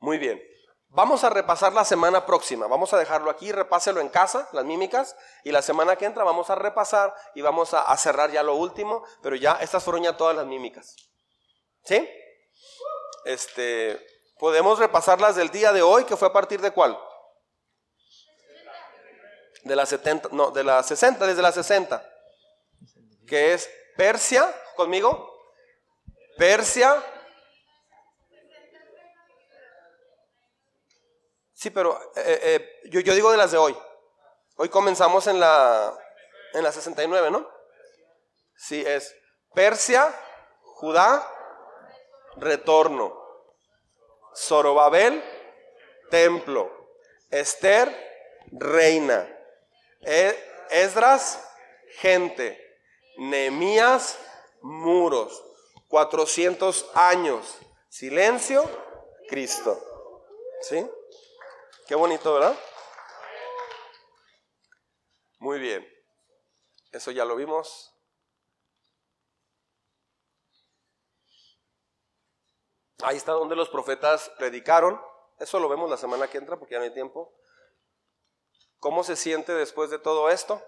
Muy bien. Vamos a repasar la semana próxima. Vamos a dejarlo aquí, repáselo en casa, las mímicas. Y la semana que entra vamos a repasar y vamos a, cerrar ya lo último. Pero ya, estas fueron ya todas las mímicas. ¿Sí? Este, podemos repasarlas del día de hoy, que fue a partir de cuál? De las 70, no, de las 60, desde las 60. Que es Persia, conmigo. Persia. Sí, pero eh, eh, yo, yo, digo de las de hoy. Hoy comenzamos en la, en la 69, ¿no? Sí, es Persia, Judá, retorno. Zorobabel, templo. Esther, reina. E, Esdras, gente. Nehemías, muros. 400 años. Silencio, Cristo. ¿Sí? Qué bonito, ¿verdad? Muy bien. Eso ya lo vimos. Ahí está donde los profetas predicaron. Eso lo vemos la semana que entra porque ya no hay tiempo. ¿Cómo se siente después de todo esto?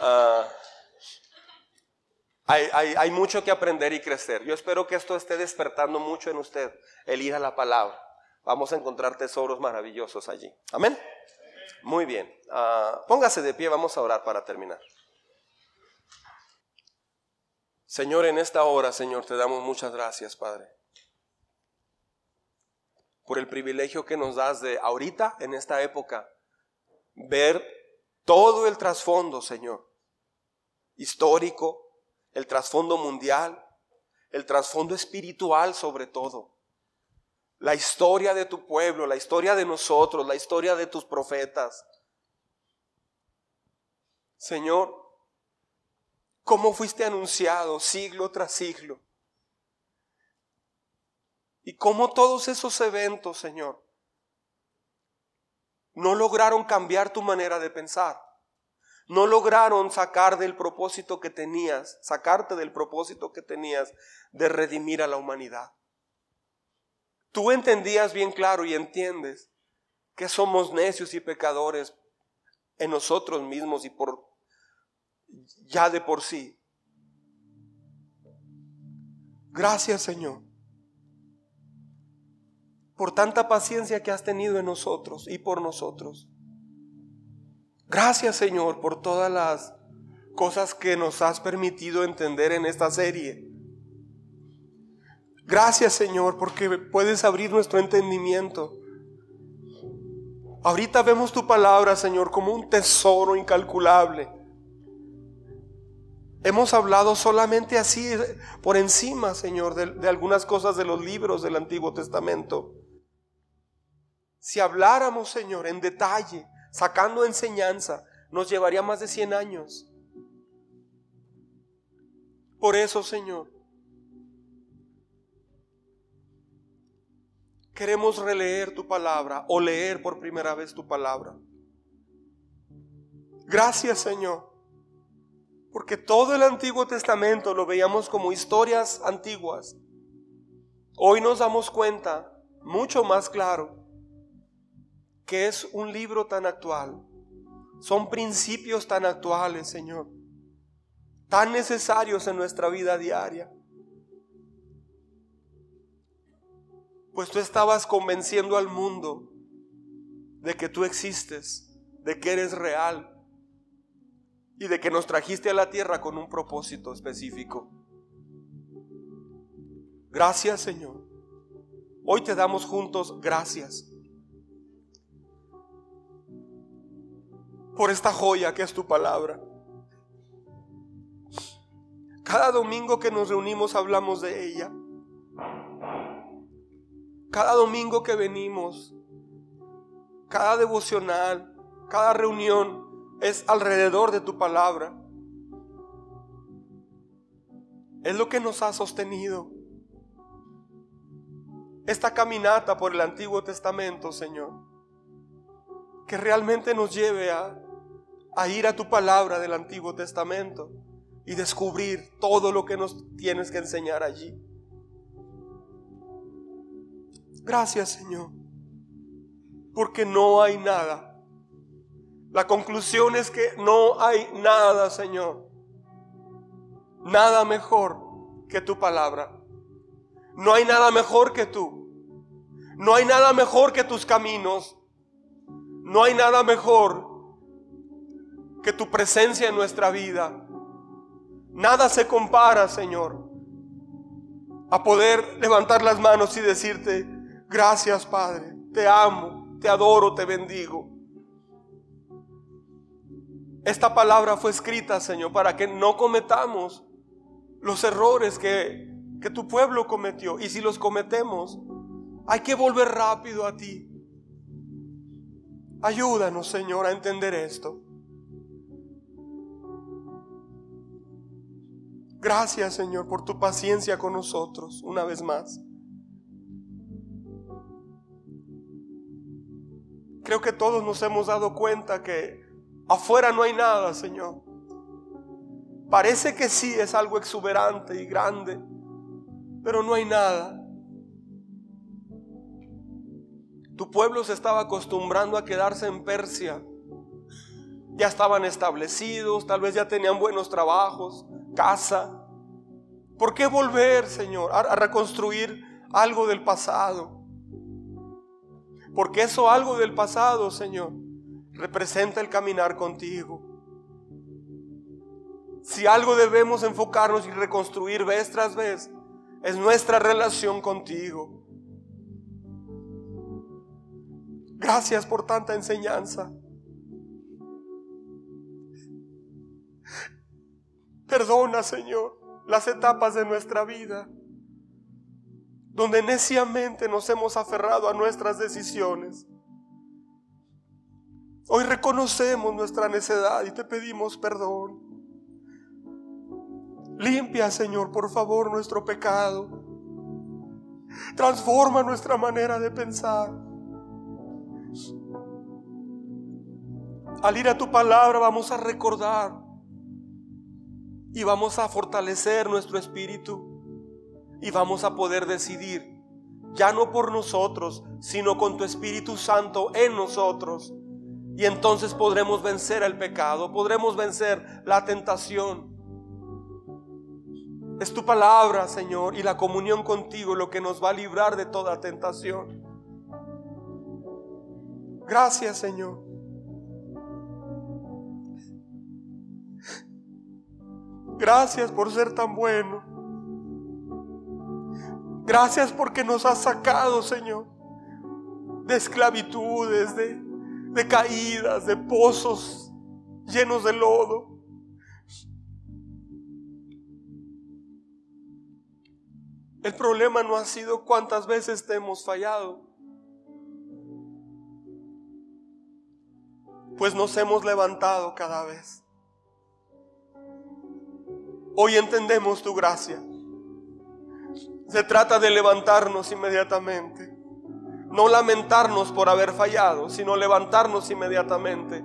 Ah, hay, mucho que aprender y crecer. Yo espero que esto esté despertando mucho en usted, el ir a la palabra. Vamos a encontrar tesoros maravillosos allí. Amén. Muy bien. Ah, póngase de pie, vamos a orar para terminar. Señor, en esta hora, Señor, te damos muchas gracias, Padre, por el privilegio que nos das de ahorita, en esta época, ver todo el trasfondo, Señor, histórico, el trasfondo mundial, el trasfondo espiritual sobre todo. La historia de tu pueblo, la historia de nosotros, la historia de tus profetas. Señor, cómo fuiste anunciado siglo tras siglo. Y cómo todos esos eventos, Señor, no lograron cambiar tu manera de pensar no lograron sacar del propósito que tenías, sacarte del propósito que tenías de redimir a la humanidad. Tú entendías bien claro y entiendes que somos necios y pecadores en nosotros mismos y por ya de por sí. Gracias Señor por tanta paciencia que has tenido en nosotros y por nosotros. Gracias Señor por todas las cosas que nos has permitido entender en esta serie. Gracias Señor porque puedes abrir nuestro entendimiento. Ahorita vemos tu palabra Señor como un tesoro incalculable. Hemos hablado solamente así por encima, Señor, de, algunas cosas de los libros del Antiguo Testamento. Si habláramos, Señor, en detalle, sacando enseñanza, nos llevaría más de 100 años. Por eso, Señor, queremos releer tu palabra o leer por primera vez tu palabra. Gracias, Señor, porque todo el Antiguo Testamento lo veíamos como historias antiguas. Hoy nos damos cuenta, mucho más claro, que es un libro tan actual. Son principios tan actuales, Señor, tan necesarios en nuestra vida diaria. Pues tú estabas convenciendo al mundo de que tú existes, de que eres real y de que nos trajiste a la tierra con un propósito específico. Gracias, Señor. Hoy te damos juntos gracias. por esta joya que es tu palabra. Cada domingo que nos reunimos hablamos de ella. Cada domingo que venimos, cada devocional, cada reunión es alrededor de tu palabra. Es lo que nos ha sostenido. Esta caminata por el Antiguo Testamento, Señor, que realmente nos lleve a a ir a tu palabra del Antiguo Testamento y descubrir todo lo que nos tienes que enseñar allí. Gracias Señor, porque no hay nada. La conclusión es que no hay nada, Señor. Nada mejor que tu palabra. No hay nada mejor que tú. No hay nada mejor que tus caminos. No hay nada mejor que tu presencia en nuestra vida. Nada se compara, Señor, a poder levantar las manos y decirte, gracias Padre, te amo, te adoro, te bendigo. Esta palabra fue escrita, Señor, para que no cometamos los errores que, que tu pueblo cometió. Y si los cometemos, hay que volver rápido a ti. Ayúdanos, Señor, a entender esto. Gracias Señor por tu paciencia con nosotros una vez más. Creo que todos nos hemos dado cuenta que afuera no hay nada, Señor. Parece que sí es algo exuberante y grande, pero no hay nada. Tu pueblo se estaba acostumbrando a quedarse en Persia. Ya estaban establecidos, tal vez ya tenían buenos trabajos, casa. ¿Por qué volver, Señor, a, reconstruir algo del pasado? Porque eso algo del pasado, Señor, representa el caminar contigo. Si algo debemos enfocarnos y reconstruir vez tras vez, es nuestra relación contigo. Gracias por tanta enseñanza. Perdona, Señor, las etapas de nuestra vida donde neciamente nos hemos aferrado a nuestras decisiones. Hoy reconocemos nuestra necedad y te pedimos perdón. Limpia, Señor, por favor, nuestro pecado. Transforma nuestra manera de pensar. Al ir a tu palabra vamos a recordar y vamos a fortalecer nuestro espíritu y vamos a poder decidir, ya no por nosotros, sino con tu Espíritu Santo en nosotros Y entonces podremos vencer el pecado, podremos vencer la tentación. Es tu palabra, Señor, y la comunión contigo lo que nos va a librar de toda tentación. Gracias, Señor. Gracias por ser tan bueno. Gracias porque nos has sacado, Señor, de esclavitudes, de, caídas, de pozos llenos de lodo. El problema no ha sido cuántas veces te hemos fallado, pues nos hemos levantado cada vez. Hoy entendemos tu gracia. Se trata de levantarnos inmediatamente. No lamentarnos por haber fallado, sino levantarnos inmediatamente.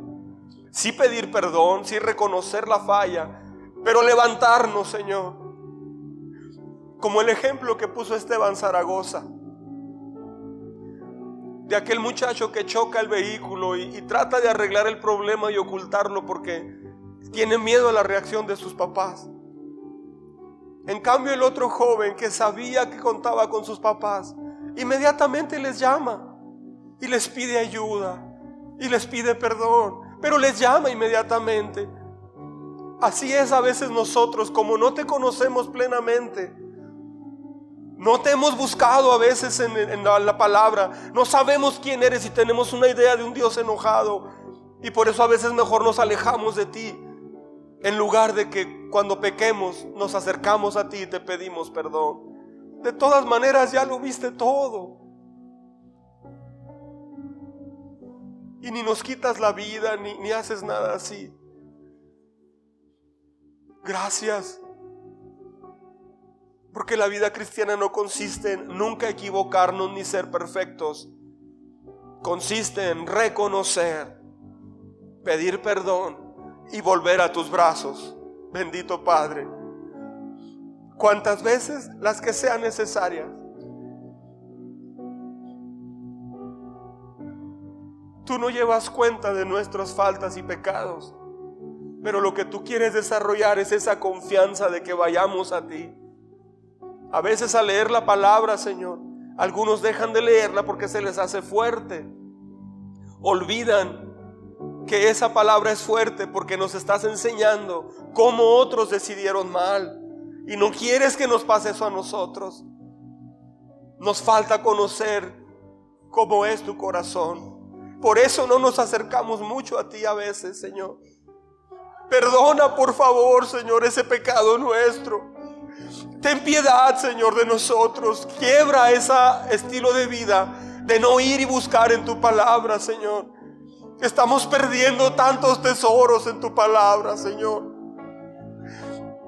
Sí pedir perdón, sí reconocer la falla, pero levantarnos, Señor. Como el ejemplo que puso Esteban Zaragoza. De aquel muchacho que choca el vehículo y, y trata de arreglar el problema y ocultarlo porque tiene miedo a la reacción de sus papás. En cambio el otro joven que sabía que contaba con sus papás, inmediatamente les llama y les pide ayuda y les pide perdón, pero les llama inmediatamente. Así es a veces nosotros, como no te conocemos plenamente, no te hemos buscado a veces en, la, la palabra, no sabemos quién eres y tenemos una idea de un Dios enojado y por eso a veces mejor nos alejamos de ti en lugar de que cuando pequemos nos acercamos a ti y te pedimos perdón. De todas maneras ya lo viste todo. Y ni nos quitas la vida, ni, ni haces nada así. Gracias. Porque la vida cristiana no consiste en nunca equivocarnos ni ser perfectos. Consiste en reconocer, pedir perdón y volver a tus brazos, bendito Padre. Cuantas veces las que sean necesarias. Tú no llevas cuenta de nuestras faltas y pecados, pero lo que tú quieres desarrollar es esa confianza de que vayamos a ti. A veces al leer la palabra, Señor, algunos dejan de leerla porque se les hace fuerte. Olvidan que esa palabra es fuerte porque nos estás enseñando cómo otros decidieron mal. Y no quieres que nos pase eso a nosotros. Nos falta conocer cómo es tu corazón. Por eso no nos acercamos mucho a ti a veces, Señor. Perdona, por favor, Señor, ese pecado nuestro. Ten piedad, Señor, de nosotros. Quiebra ese estilo de vida de no ir y buscar en tu palabra, Señor. Estamos perdiendo tantos tesoros en tu palabra, Señor.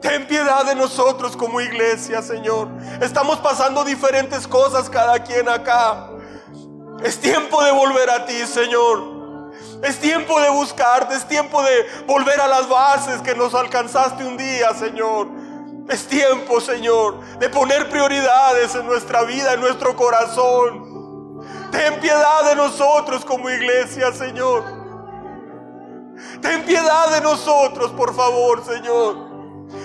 Ten piedad de nosotros como iglesia, Señor. Estamos pasando diferentes cosas cada quien acá. Es tiempo de volver a ti, Señor. Es tiempo de buscarte, es tiempo de volver a las bases que nos alcanzaste un día, Señor. Es tiempo, Señor, de poner prioridades en nuestra vida, en nuestro corazón. Ten piedad de nosotros como iglesia, Señor. Ten piedad de nosotros, por favor, Señor.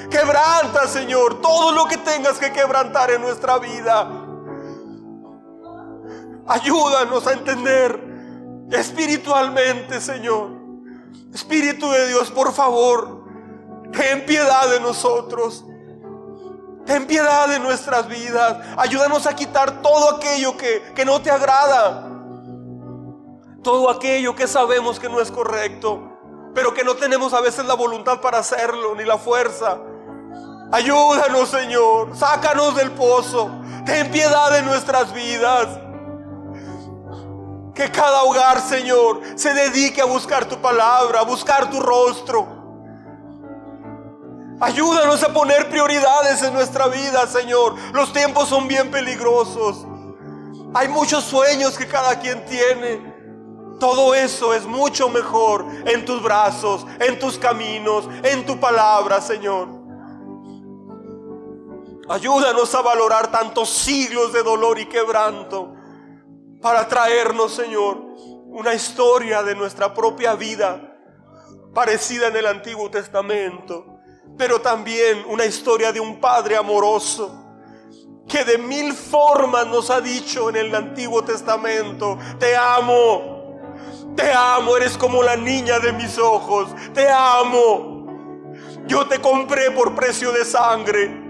Quebranta, Señor, todo lo que tengas que quebrantar en nuestra vida. Ayúdanos a entender espiritualmente, Señor. Espíritu de Dios, por favor, ten piedad de nosotros. Ten piedad de nuestras vidas. Ayúdanos a quitar todo aquello que, que no te agrada. Todo aquello que sabemos que no es correcto. Pero que no tenemos a veces la voluntad para hacerlo, ni la fuerza. Ayúdanos, Señor. Sácanos del pozo. Ten piedad de nuestras vidas. Que cada hogar, Señor, se dedique a buscar tu palabra, a buscar tu rostro. Ayúdanos a poner prioridades en nuestra vida, Señor. Los tiempos son bien peligrosos. Hay muchos sueños que cada quien tiene. Todo eso es mucho mejor en tus brazos, en tus caminos, en tu palabra, Señor. Ayúdanos a valorar tantos siglos de dolor y quebranto para traernos, Señor, una historia de nuestra propia vida parecida en el Antiguo Testamento, pero también una historia de un Padre amoroso que de mil formas nos ha dicho en el Antiguo Testamento, te amo, te amo, eres como la niña de mis ojos, te amo, yo te compré por precio de sangre.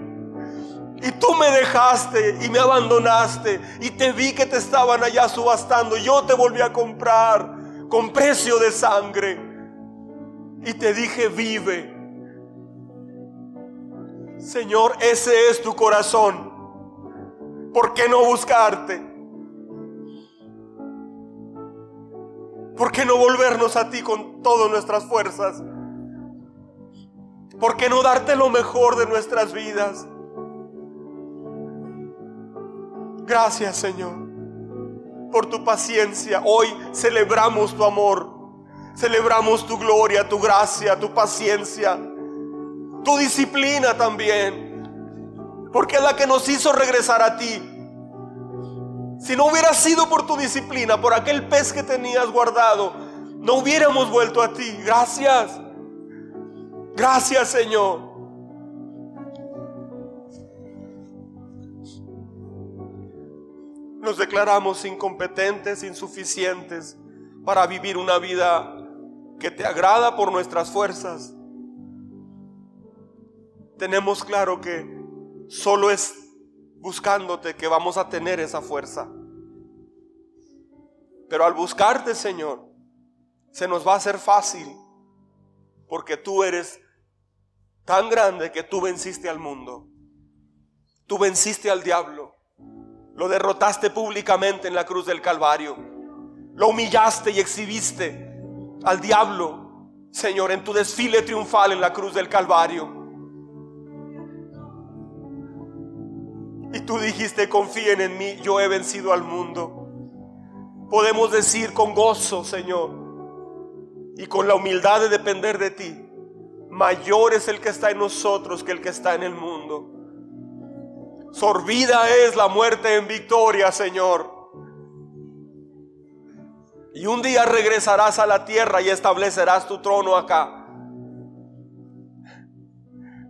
Y tú me dejaste y me abandonaste y te vi que te estaban allá subastando. Yo te volví a comprar con precio de sangre. Y te dije, vive. Señor, ese es tu corazón. ¿Por qué no buscarte? ¿Por qué no volvernos a ti con todas nuestras fuerzas? ¿Por qué no darte lo mejor de nuestras vidas? Gracias Señor por tu paciencia. Hoy celebramos tu amor, celebramos tu gloria, tu gracia, tu paciencia, tu disciplina también, porque es la que nos hizo regresar a ti. Si no hubiera sido por tu disciplina, por aquel pez que tenías guardado, no hubiéramos vuelto a ti. Gracias. Gracias Señor. Nos declaramos incompetentes, insuficientes para vivir una vida que te agrada por nuestras fuerzas. Tenemos claro que solo es buscándote que vamos a tener esa fuerza. Pero al buscarte, Señor, se nos va a hacer fácil, porque tú eres tan grande que tú venciste al mundo. Tú venciste al diablo. Lo derrotaste públicamente en la cruz del Calvario. Lo humillaste y exhibiste al diablo, Señor, en tu desfile triunfal en la cruz del Calvario. Y tú dijiste, confíen en mí, yo he vencido al mundo. Podemos decir con gozo, Señor, y con la humildad de depender de ti, mayor es el que está en nosotros que el que está en el mundo. Sorbida es la muerte en victoria, Señor. Y un día regresarás a la tierra y establecerás tu trono acá.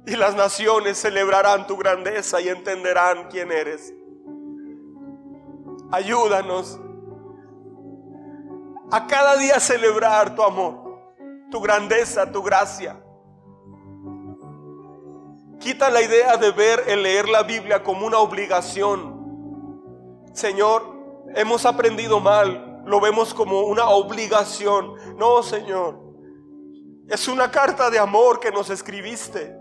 Y las naciones celebrarán tu grandeza y entenderán quién eres. Ayúdanos a cada día celebrar tu amor, tu grandeza, tu gracia. Quita la idea de ver el leer la Biblia como una obligación. Señor, hemos aprendido mal, lo vemos como una obligación. No, Señor. Es una carta de amor que nos escribiste.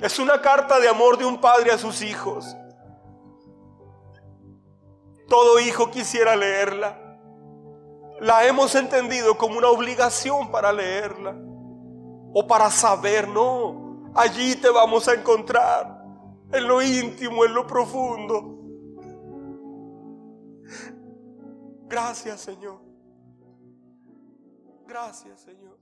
Es una carta de amor de un padre a sus hijos. Todo hijo quisiera leerla. La hemos entendido como una obligación para leerla o para saber, no. Allí te vamos a encontrar, en lo íntimo, en lo profundo. Gracias Señor. Gracias Señor.